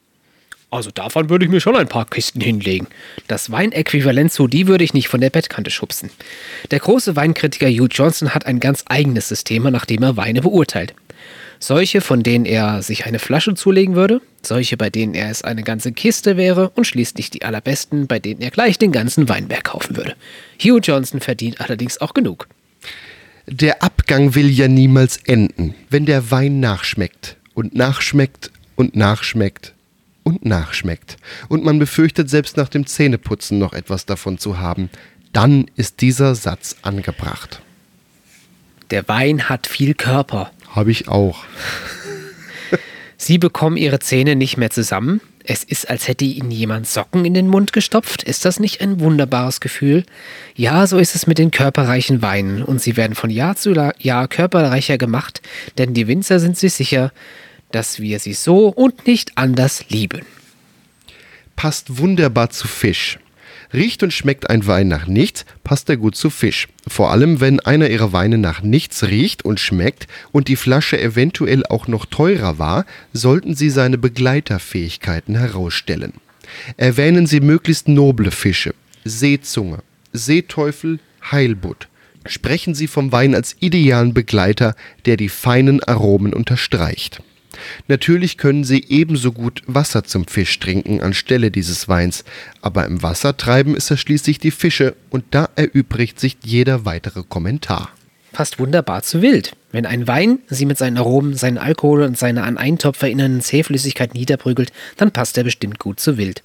Also davon würde ich mir schon ein paar Kisten hinlegen. Das Weinäquivalent zu die würde ich nicht von der Bettkante schubsen. Der große Weinkritiker Hugh Johnson hat ein ganz eigenes System, nach dem er Weine beurteilt. Solche, von denen er sich eine Flasche zulegen würde, solche, bei denen er es eine ganze Kiste wäre und schließlich die allerbesten, bei denen er gleich den ganzen Weinberg kaufen würde. Hugh Johnson verdient allerdings auch genug. Der Abgang will ja niemals enden, wenn der Wein nachschmeckt und nachschmeckt und nachschmeckt und nachschmeckt und man befürchtet selbst nach dem Zähneputzen noch etwas davon zu haben, dann ist dieser Satz angebracht. Der Wein hat viel Körper. Habe ich auch. Sie bekommen ihre Zähne nicht mehr zusammen. Es ist, als hätte ihnen jemand Socken in den Mund gestopft. Ist das nicht ein wunderbares Gefühl? Ja, so ist es mit den körperreichen Weinen. Und sie werden von Jahr zu Jahr körperreicher gemacht, denn die Winzer sind sich sicher, dass wir sie so und nicht anders lieben. passt wunderbar zu Fisch. Riecht und schmeckt ein Wein nach nichts, passt er gut zu Fisch. Vor allem, wenn einer ihrer Weine nach nichts riecht und schmeckt und die Flasche eventuell auch noch teurer war, sollten Sie seine Begleiterfähigkeiten herausstellen. Erwähnen Sie möglichst noble Fische, Seezunge, Seeteufel, Heilbutt. Sprechen Sie vom Wein als idealen Begleiter, der die feinen Aromen unterstreicht. Natürlich können Sie ebenso gut Wasser zum Fisch trinken anstelle dieses Weins, aber im Wasser treiben es ja schließlich die Fische und da erübrigt sich jeder weitere Kommentar. Passt wunderbar zu Wild. Wenn ein Wein sie mit seinen Aromen, seinen Alkohol und seiner an einen Topf erinnernden Zähflüssigkeit niederprügelt, dann passt er bestimmt gut zu Wild.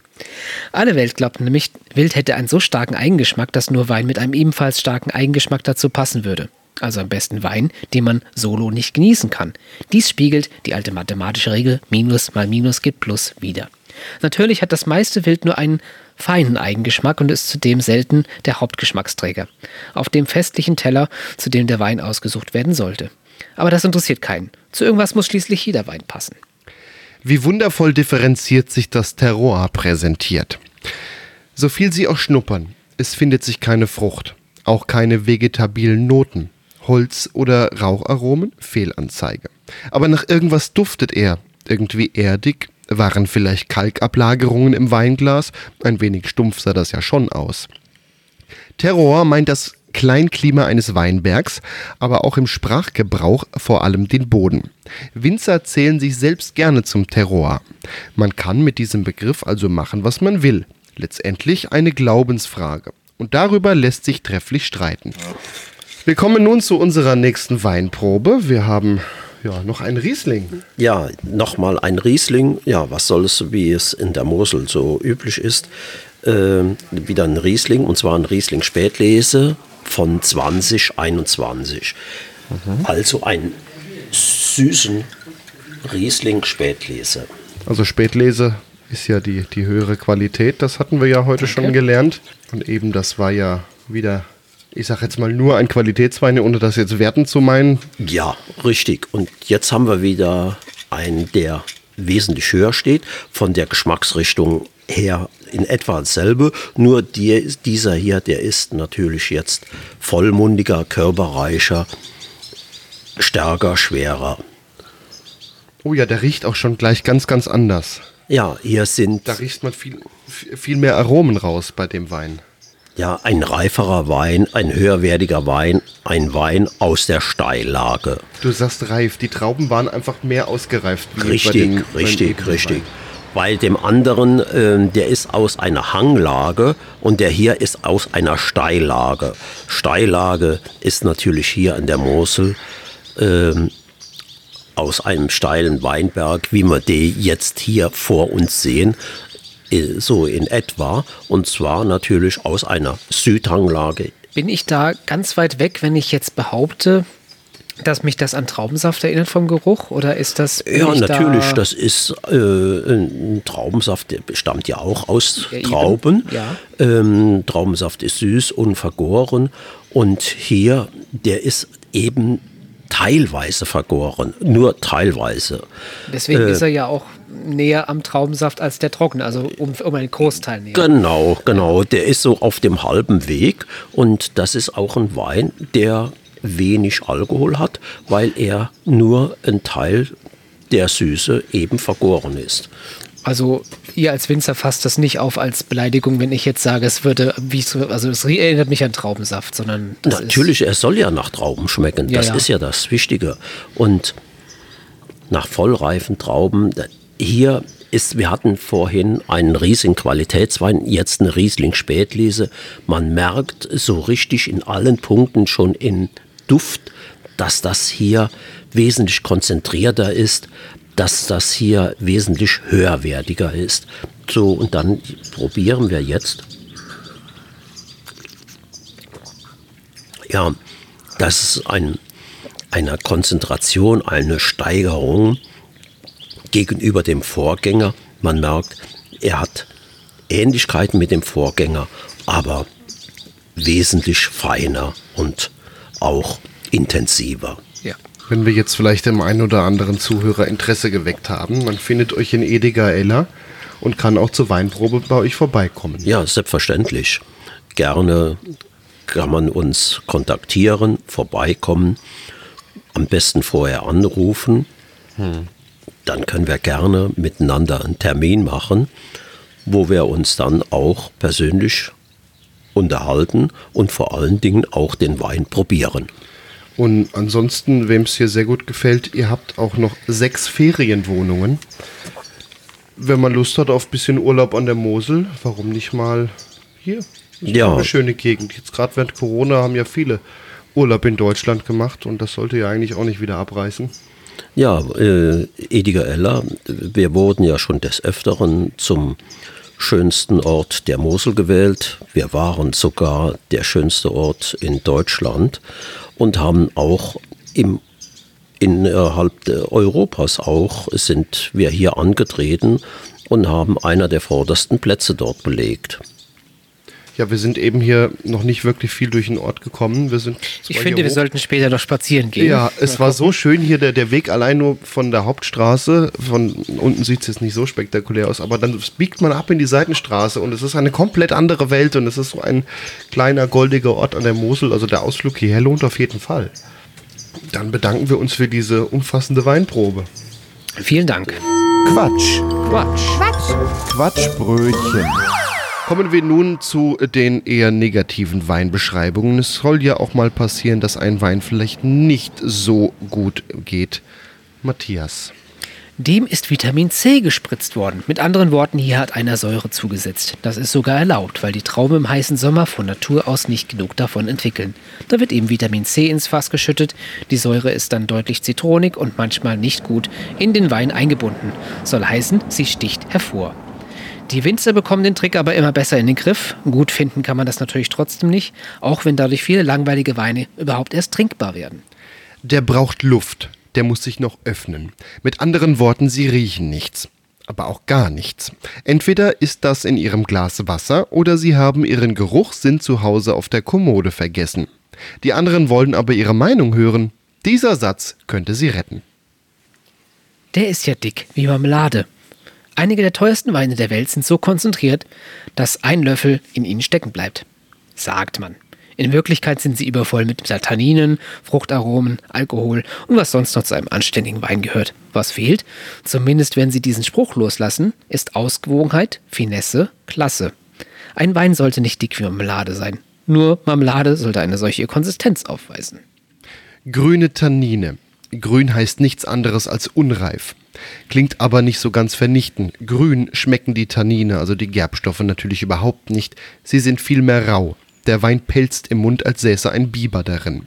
Alle Welt glaubt nämlich, Wild hätte einen so starken Eigengeschmack, dass nur Wein mit einem ebenfalls starken Eigengeschmack dazu passen würde. Also am besten Wein, den man solo nicht genießen kann. Dies spiegelt die alte mathematische Regel Minus mal Minus gibt Plus wieder. Natürlich hat das meiste Wild nur einen feinen Eigengeschmack und ist zudem selten der Hauptgeschmacksträger. Auf dem festlichen Teller, zu dem der Wein ausgesucht werden sollte. Aber das interessiert keinen. Zu irgendwas muss schließlich jeder Wein passen. Wie wundervoll differenziert sich das Terroir präsentiert. So viel Sie auch schnuppern, es findet sich keine Frucht, auch keine vegetabilen Noten. Holz- oder Raucharomen, Fehlanzeige. Aber nach irgendwas duftet er. Irgendwie erdig, waren vielleicht Kalkablagerungen im Weinglas, ein wenig stumpf sah das ja schon aus. Terroir meint das Kleinklima eines Weinbergs, aber auch im Sprachgebrauch vor allem den Boden. Winzer zählen sich selbst gerne zum Terroir. Man kann mit diesem Begriff also machen, was man will. Letztendlich eine Glaubensfrage. Und darüber lässt sich trefflich streiten. Wir kommen nun zu unserer nächsten Weinprobe. Wir haben ja noch einen Riesling. Ja, nochmal ein Riesling. Ja, was soll es, wie es in der Mosel so üblich ist? Ähm, wieder ein Riesling, und zwar ein Riesling Spätlese von 2021. Also einen süßen Riesling Spätlese. Also Spätlese ist ja die, die höhere Qualität. Das hatten wir ja heute schon gelernt. Und eben das war ja wieder, ich sag jetzt mal nur ein Qualitätswein, ohne das jetzt werten zu meinen. Ja, richtig. Und jetzt haben wir wieder einen, der wesentlich höher steht, von der Geschmacksrichtung her in etwa dasselbe, nur die, dieser hier, der ist natürlich jetzt vollmundiger, körperreicher, stärker, schwerer. Oh ja, der riecht auch schon gleich ganz, ganz anders. Ja, hier sind Da riecht man viel, viel mehr Aromen raus bei dem Wein. Ja, ein reiferer Wein, ein höherwertiger Wein, ein Wein aus der Steillage. Du sagst reif, die Trauben waren einfach mehr ausgereift. Richtig, den- richtig, richtig. Weil dem anderen, ähm, der ist aus einer Hanglage und der hier ist aus einer Steillage. Steillage ist natürlich hier an der Mosel ähm, aus einem steilen Weinberg, wie wir die jetzt hier vor uns sehen, äh, so in etwa. Und zwar natürlich aus einer Südhanglage. Bin ich da ganz weit weg, wenn ich jetzt behaupte, dass mich das an Traubensaft erinnert vom Geruch? Oder ist das. Ja, ich natürlich, Da, das ist äh, ein Traubensaft, der stammt ja auch aus. Trauben. Ja. Ähm, Traubensaft ist süß und vergoren und hier, der ist eben teilweise vergoren, nur teilweise. deswegen äh, ist er ja auch näher am Traubensaft als der trockene, also um, um einen Großteil näher. Genau, genau, der ist so auf dem halben Weg und das ist auch ein Wein, der wenig Alkohol hat, weil er nur ein Teil der Süße eben vergoren ist. Also ihr als Winzer fasst das nicht auf als Beleidigung, wenn ich jetzt sage, es würde, wie so, also es erinnert mich an Traubensaft, sondern das Natürlich, er soll ja nach Trauben schmecken. Ja, das ja. ist ja das Wichtige. Und nach vollreifen Trauben, hier ist, wir hatten vorhin einen Riesling Qualitätswein, jetzt eine Riesling Spätlese. Man merkt so richtig in allen Punkten schon in Duft, dass das hier wesentlich konzentrierter ist, dass das hier wesentlich höherwertiger ist. So, und dann probieren wir jetzt Ja, das ist ein, eine Konzentration, eine Steigerung gegenüber dem Vorgänger. Man merkt, er hat Ähnlichkeiten mit dem Vorgänger, aber wesentlich feiner und auch intensiver. ja. Wenn wir jetzt vielleicht dem einen oder anderen Zuhörer Interesse geweckt haben, man findet euch in Ediger Eller und kann auch zur Weinprobe bei euch vorbeikommen. Ja, selbstverständlich. Gerne kann man uns kontaktieren, vorbeikommen, am besten vorher anrufen. Dann können wir gerne miteinander einen Termin machen, wo wir uns dann auch persönlich unterhalten und vor allen Dingen auch den Wein probieren. Und ansonsten, wem es hier sehr gut gefällt, ihr habt auch noch sechs Ferienwohnungen. Wenn man Lust hat auf ein bisschen Urlaub an der Mosel, warum nicht mal hier? Das ist Ja. eine schöne Gegend. Jetzt gerade während Corona haben ja viele Urlaub in Deutschland gemacht und das sollte ja eigentlich auch nicht wieder abreißen. Ja, äh, Ediger Eller, wir wurden ja schon des Öfteren zum schönsten Ort der Mosel gewählt. Wir waren sogar der schönste Ort in Deutschland und haben auch im innerhalb Europas auch sind wir hier angetreten und haben einer der vordersten Plätze dort belegt. Ja, wir sind eben hier noch nicht wirklich viel durch den Ort gekommen. Wir sind Ich finde, wir sollten später noch spazieren gehen. Ja, es war so schön hier, der, der Weg allein nur von der Hauptstraße, von unten sieht es jetzt nicht so spektakulär aus, aber dann biegt man ab in die Seitenstraße und es ist eine komplett andere Welt und es ist so ein kleiner goldiger Ort an der Mosel, also der Ausflug hierher lohnt auf jeden Fall. Dann bedanken wir uns für diese umfassende Weinprobe. Vielen Dank. Quatsch. Quatsch. Quatsch. Quatschbrötchen. Kommen wir nun zu den eher negativen Weinbeschreibungen. Es soll ja auch mal passieren, dass ein Wein vielleicht nicht so gut geht. Matthias. Dem ist Vitamin C gespritzt worden. Mit anderen Worten, hier hat einer Säure zugesetzt. Das ist sogar erlaubt, weil die Trauben im heißen Sommer von Natur aus nicht genug davon entwickeln. Da wird eben Vitamin C ins Fass geschüttet. Die Säure ist dann deutlich zitronig und manchmal nicht gut in den Wein eingebunden. Soll heißen, sie sticht hervor. Die Winzer bekommen den Trick aber immer besser in den Griff. Gut finden kann man das natürlich trotzdem nicht, auch wenn dadurch viele langweilige Weine überhaupt erst trinkbar werden. Der braucht Luft. Der muss sich noch öffnen. Mit anderen Worten, sie riechen nichts. Aber auch gar nichts. Entweder ist das in ihrem Glas Wasser oder sie haben ihren Geruchssinn zu Hause auf der Kommode vergessen. Die anderen wollen aber ihre Meinung hören. Dieser Satz könnte sie retten. Der ist ja dick wie Marmelade. Einige der teuersten Weine der Welt sind so konzentriert, dass ein Löffel in ihnen stecken bleibt. Sagt man. In Wirklichkeit sind sie übervoll mit Tanninen, Fruchtaromen, Alkohol und was sonst noch zu einem anständigen Wein gehört. Was fehlt, zumindest wenn sie diesen Spruch loslassen, ist Ausgewogenheit, Finesse, Klasse. Ein Wein sollte nicht dick wie Marmelade sein. Nur Marmelade sollte eine solche Konsistenz aufweisen. Grüne Tannine. Grün heißt nichts anderes als unreif. Klingt aber nicht so ganz vernichtend. Grün schmecken die Tannine, also die Gerbstoffe, natürlich überhaupt nicht. Sie sind vielmehr rau. Der Wein pelzt im Mund, als säße ein Biber darin.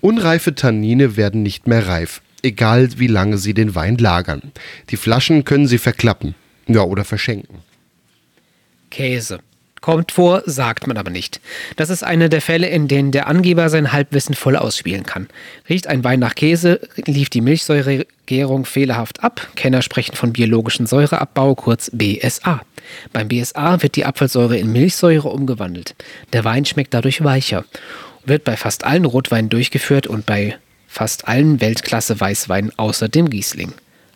Unreife Tannine werden nicht mehr reif, egal wie lange Sie den Wein lagern. Die Flaschen können Sie verklappen. Ja, oder verschenken. Käse. Kommt vor, sagt man aber nicht. Das ist einer der Fälle, in denen der Angeber sein Halbwissen voll ausspielen kann. Riecht ein Wein nach Käse, lief die Milchsäuregärung fehlerhaft ab. Kenner sprechen von biologischen Säureabbau, kurz BSA. Beim BSA wird die Apfelsäure in Milchsäure umgewandelt. Der Wein schmeckt dadurch weicher. Wird bei fast allen Rotweinen durchgeführt und bei fast allen Weltklasse Weißweinen außer dem Riesling.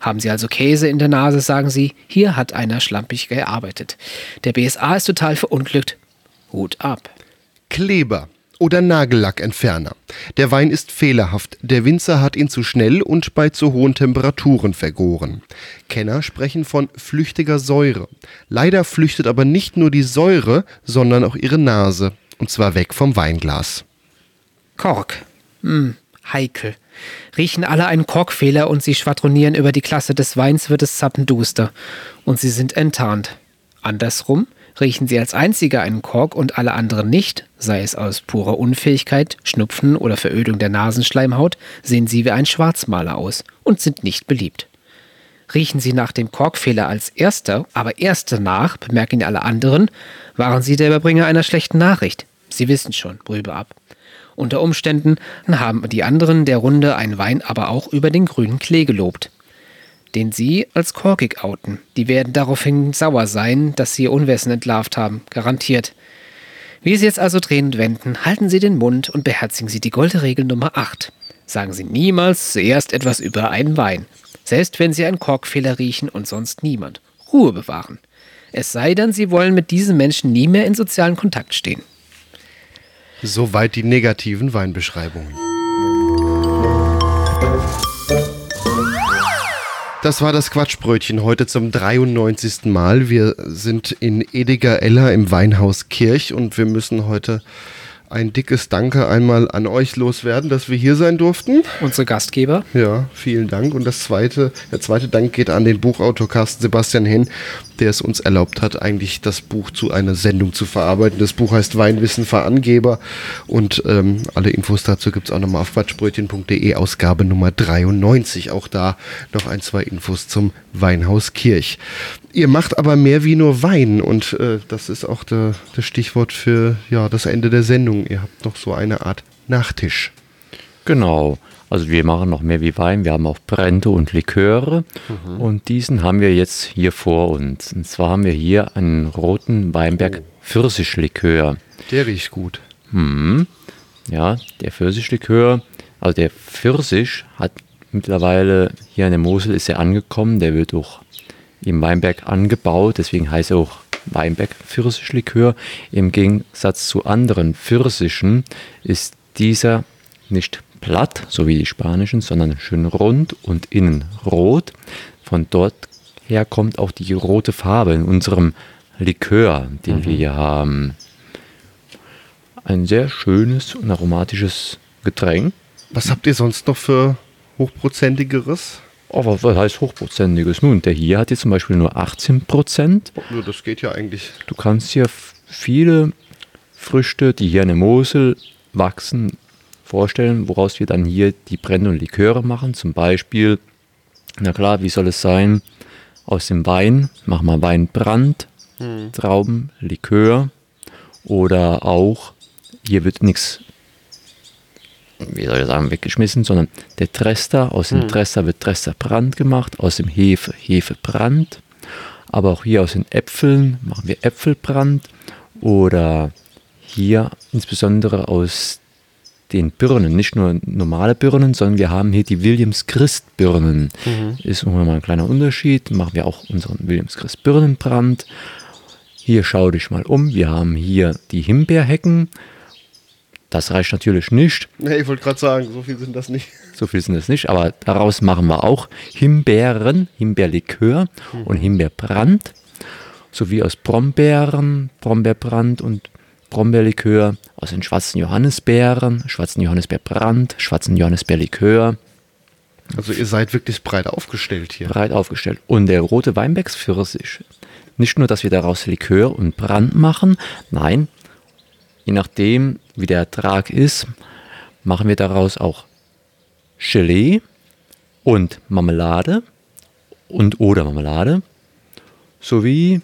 Haben Sie also Käse in der Nase, sagen Sie, hier hat einer schlampig gearbeitet. Der BSA ist total verunglückt. Hut ab. Kleber oder Nagellackentferner. Der Wein ist fehlerhaft. Der Winzer hat ihn zu schnell und bei zu hohen Temperaturen vergoren. Kenner sprechen von flüchtiger Säure. Leider flüchtet aber nicht nur die Säure, sondern auch ihre Nase. Und zwar weg vom Weinglas. Kork. Hm, heikel. Riechen alle einen Korkfehler und sie schwadronieren über die Klasse des Weins, wird es zappenduster. Und sie sind enttarnt. Andersrum, riechen sie als einziger einen Kork und alle anderen nicht, sei es aus purer Unfähigkeit, Schnupfen oder Verödung der Nasenschleimhaut, sehen sie wie ein Schwarzmaler aus und sind nicht beliebt. Riechen sie nach dem Korkfehler als erster, aber erst danach, bemerken alle anderen, waren sie der Überbringer einer schlechten Nachricht. Sie wissen schon, Brübe ab. Unter Umständen haben die anderen der Runde einen Wein aber auch über den grünen Klee gelobt, den sie als korkig outen. Die werden daraufhin sauer sein, dass sie ihr Unwissen entlarvt haben, garantiert. Wie Sie jetzt also drehen wenden, halten Sie den Mund und beherzigen Sie die Goldregel Nummer 8. Sagen Sie niemals zuerst etwas über einen Wein, selbst wenn Sie einen Korkfehler riechen und sonst niemand. Ruhe bewahren. Es sei denn, Sie wollen mit diesen Menschen nie mehr in sozialen Kontakt stehen. Soweit die negativen Weinbeschreibungen. Das war das Quatschbrötchen heute zum 93. Mal. Wir sind in Ediger Eller im Weinhaus Kirch und wir müssen heute ein dickes Danke einmal an euch loswerden, dass wir hier sein durften. Unsere Gastgeber. Ja, vielen Dank. Und das zweite, der zweite Dank geht an den Buchautor Carsten Sebastian Henn, der es uns erlaubt hat, eigentlich das Buch zu einer Sendung zu verarbeiten. Das Buch heißt Weinwissen für Angeber und ähm, alle Infos dazu gibt es auch nochmal auf quatschbrötchen.de, Ausgabe Nummer 93. Auch da noch ein, zwei Infos zum Weinhaus Kirch. Ihr macht aber mehr wie nur Wein und äh, das ist auch das Stichwort für ja, das Ende der Sendung. Ihr habt noch so eine Art Nachtisch. Genau. Also wir machen noch mehr wie Wein. Wir haben auch Brände und Liköre. Und diesen haben wir jetzt hier vor uns. Und zwar haben wir hier einen roten Weinberg Pfirsichlikör. Der riecht gut. Mhm. Ja, der Pfirsichlikör, also der Pfirsich hat mittlerweile hier in der Mosel ist er angekommen. Der wird auch im Weinberg angebaut, deswegen heißt er auch Weinberg Pfirsichlikör. Im Gegensatz zu anderen Pfirsichen ist dieser nicht platt, so wie die spanischen, sondern schön rund und innen rot. Von dort her kommt auch die rote Farbe in unserem Likör, den wir hier haben. Ein sehr schönes und aromatisches Getränk. Was habt ihr sonst noch für hochprozentigeres? Aber was heißt hochprozentiges? Nun, der hier hat jetzt zum Beispiel nur 18 Prozent. Oh, Das geht ja eigentlich. Du kannst hier viele Früchte, die hier in der Mosel wachsen, vorstellen, woraus wir dann hier die Brände und Liköre machen. Zum Beispiel, na klar, wie soll es sein? Aus dem Wein machen wir Weinbrand, Trauben, Likör oder auch, hier wird nichts, wie soll ich sagen, weggeschmissen, sondern der Trester, aus dem Trester wird Tresterbrand gemacht, aus dem Hefe Hefebrand. Aber auch hier aus den Äpfeln machen wir Äpfelbrand oder hier insbesondere aus den Birnen, nicht nur normale Birnen, sondern wir haben hier die Williams Christ Birnen. Ist nochmal ein kleiner Unterschied. Machen wir auch unseren Williams Christ Birnenbrand. Hier schau dich mal um. Wir haben hier die Himbeerhecken. Das reicht natürlich nicht. Nee, ich wollte gerade sagen, so viel sind das nicht. So viel sind es nicht, aber daraus machen wir auch Himbeeren, Himbeerlikör und Himbeerbrand. sowie aus Brombeeren, Brombeerbrand und Brombeerlikör, aus den schwarzen Johannisbeeren, schwarzen Johannisbeerbrand, schwarzen Johannisbeerlikör, Also ihr seid wirklich breit aufgestellt hier. breit aufgestellt. Und der rote Weinbergspfirsich, nicht nur, dass wir daraus Likör und Brand machen, nein, je nachdem, wie der Ertrag ist, machen wir daraus auch Gelee und Marmelade und oder Marmelade, sowie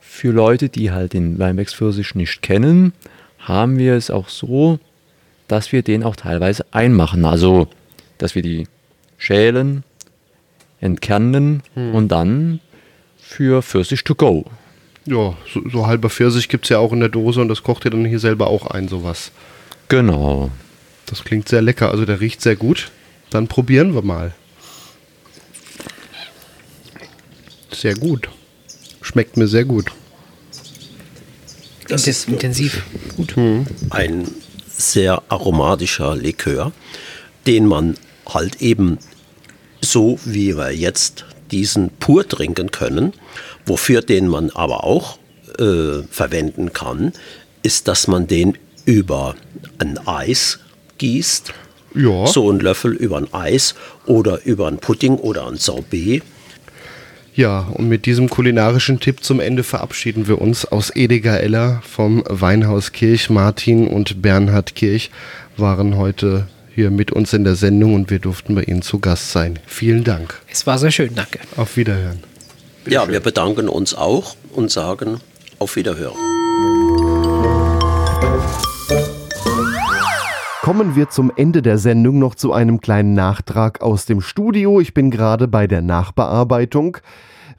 für Leute, die halt den Weinbergspfirsich nicht kennen, haben wir es auch so, dass wir den auch teilweise einmachen. Also, dass wir die schälen, entkernen und dann für Pfirsich to go. Ja, so, so halber Pfirsich gibt es ja auch in der Dose und das kocht ihr dann hier selber auch ein, sowas. Genau. Das klingt sehr lecker, also der riecht sehr gut. Dann probieren wir mal. Sehr gut. Schmeckt mir sehr gut. Das ist intensiv. Gut. ein sehr aromatischer Likör, den man halt eben so wie wir jetzt diesen pur trinken können, wofür den man aber auch äh, verwenden kann, ist, dass man den über ein Eis gießt, Ja. so ein Löffel über ein Eis oder über ein Pudding oder ein Sorbet. Ja, und mit diesem kulinarischen Tipp zum Ende verabschieden wir uns aus Ediger Eller vom Weinhaus Kirch. Martin und Bernhard Kirch waren heute hier mit uns in der Sendung und wir durften bei Ihnen zu Gast sein. Vielen Dank. Es war sehr schön, danke. Auf Wiederhören. Ja, wir bedanken uns auch und sagen auf Wiederhören. Kommen wir zum Ende der Sendung noch zu einem kleinen Nachtrag aus dem Studio. Ich bin gerade bei der Nachbearbeitung.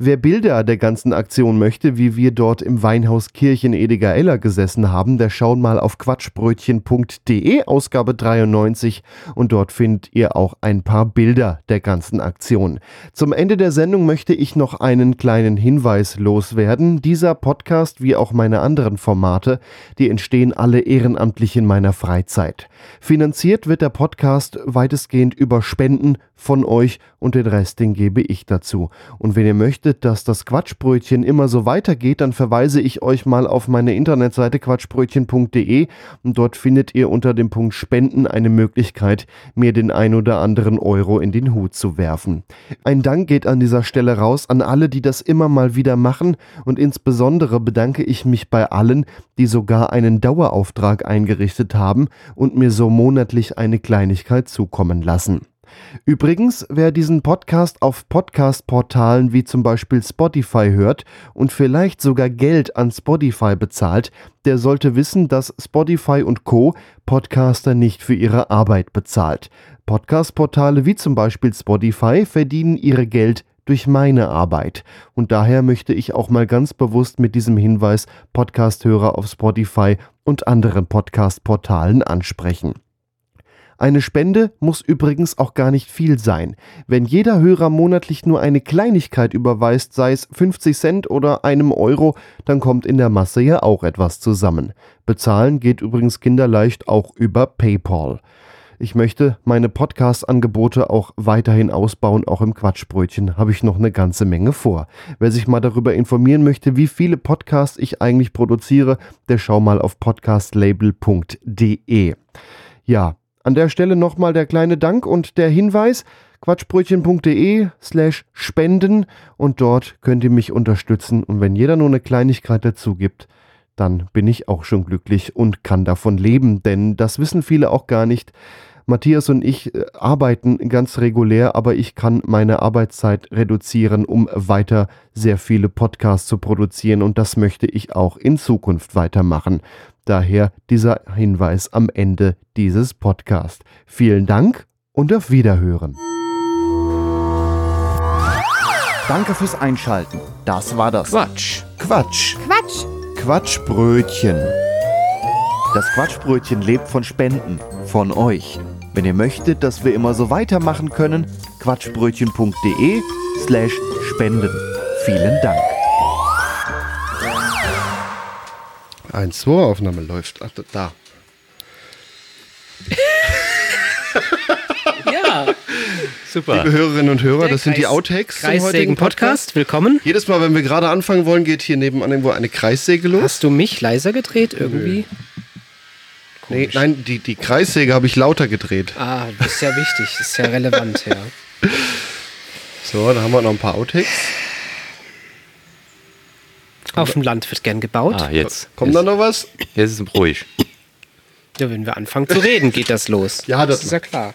Wer Bilder der ganzen Aktion möchte, wie wir dort im Weinhaus Kirchen Ediger Eller gesessen haben, der schaut mal auf quatschbrötchen.de, Ausgabe 93, und dort findet ihr auch ein paar Bilder der ganzen Aktion. Zum Ende der Sendung möchte ich noch einen kleinen Hinweis loswerden. Dieser Podcast, wie auch meine anderen Formate, die entstehen alle ehrenamtlich in meiner Freizeit. Finanziert wird der Podcast weitestgehend über Spenden von euch und den Rest, den gebe ich dazu. Und wenn ihr möchtet, dass das Quatschbrötchen immer so weitergeht, dann verweise ich euch mal auf meine Internetseite quatschbrötchen.de und dort findet ihr unter dem Punkt Spenden eine Möglichkeit, mir den ein oder anderen Euro in den Hut zu werfen. Ein Dank geht an dieser Stelle raus an alle, die das immer mal wieder machen und insbesondere bedanke ich mich bei allen, die sogar einen Dauerauftrag eingerichtet haben und mir so monatlich eine Kleinigkeit zukommen lassen. Übrigens, wer diesen Podcast auf Podcast-Portalen wie zum Beispiel Spotify hört und vielleicht sogar Geld an Spotify bezahlt, der sollte wissen, dass Spotify und Co. Podcaster nicht für ihre Arbeit bezahlt. Podcast-Portale wie zum Beispiel Spotify verdienen ihre Geld durch meine Arbeit. Und daher möchte ich auch mal ganz bewusst mit diesem Hinweis Podcasthörer auf Spotify und anderen Podcast-Portalen ansprechen. Eine Spende muss übrigens auch gar nicht viel sein. Wenn jeder Hörer monatlich nur eine Kleinigkeit überweist, sei es 50 Cent oder einem Euro, dann kommt in der Masse ja auch etwas zusammen. Bezahlen geht übrigens kinderleicht auch über PayPal. Ich möchte meine Podcast-Angebote auch weiterhin ausbauen, auch im Quatschbrötchen habe ich noch eine ganze Menge vor. Wer sich mal darüber informieren möchte, wie viele Podcasts ich eigentlich produziere, der schau mal auf podcastlabel.de. Ja, an der Stelle nochmal der kleine Dank und der Hinweis, quatschbrötchen.de slash spenden und dort könnt ihr mich unterstützen und wenn jeder nur eine Kleinigkeit dazu gibt, dann bin ich auch schon glücklich und kann davon leben, denn das wissen viele auch gar nicht. Matthias und ich äh, arbeiten ganz regulär, aber ich kann meine Arbeitszeit reduzieren, um weiter sehr viele Podcasts zu produzieren und das möchte ich auch in Zukunft weitermachen. Daher dieser Hinweis am Ende dieses Podcasts. Vielen Dank und auf Wiederhören. Danke fürs Einschalten. Das war das Quatsch. Quatsch. Quatsch. Quatschbrötchen. Das Quatschbrötchen lebt von Spenden, von euch. Wenn ihr möchtet, dass wir immer so weitermachen können, quatschbrötchen.de slash spenden. Vielen Dank. 1, 2, Aufnahme läuft. Ach, da. <laughs> Ja. Super. Liebe Hörerinnen und Hörer, Der das sind die Outtakes zum heutigen Kreissägen Podcast. Podcast. Willkommen. Jedes Mal, wenn wir gerade anfangen wollen, geht hier nebenan irgendwo eine Kreissäge los. Hast du mich leiser gedreht irgendwie? Nee, Komisch. nein, die, die Kreissäge habe ich lauter gedreht. Ah, das ist ja wichtig, das ist ja relevant, ja. <laughs> So, da haben wir noch ein paar Outtakes. Auf dem Land wird gern gebaut. Ah, jetzt. Kommt da noch was? Jetzt ist es ruhig. Ja, wenn wir anfangen zu reden, geht das los. Ja, das ist ja klar.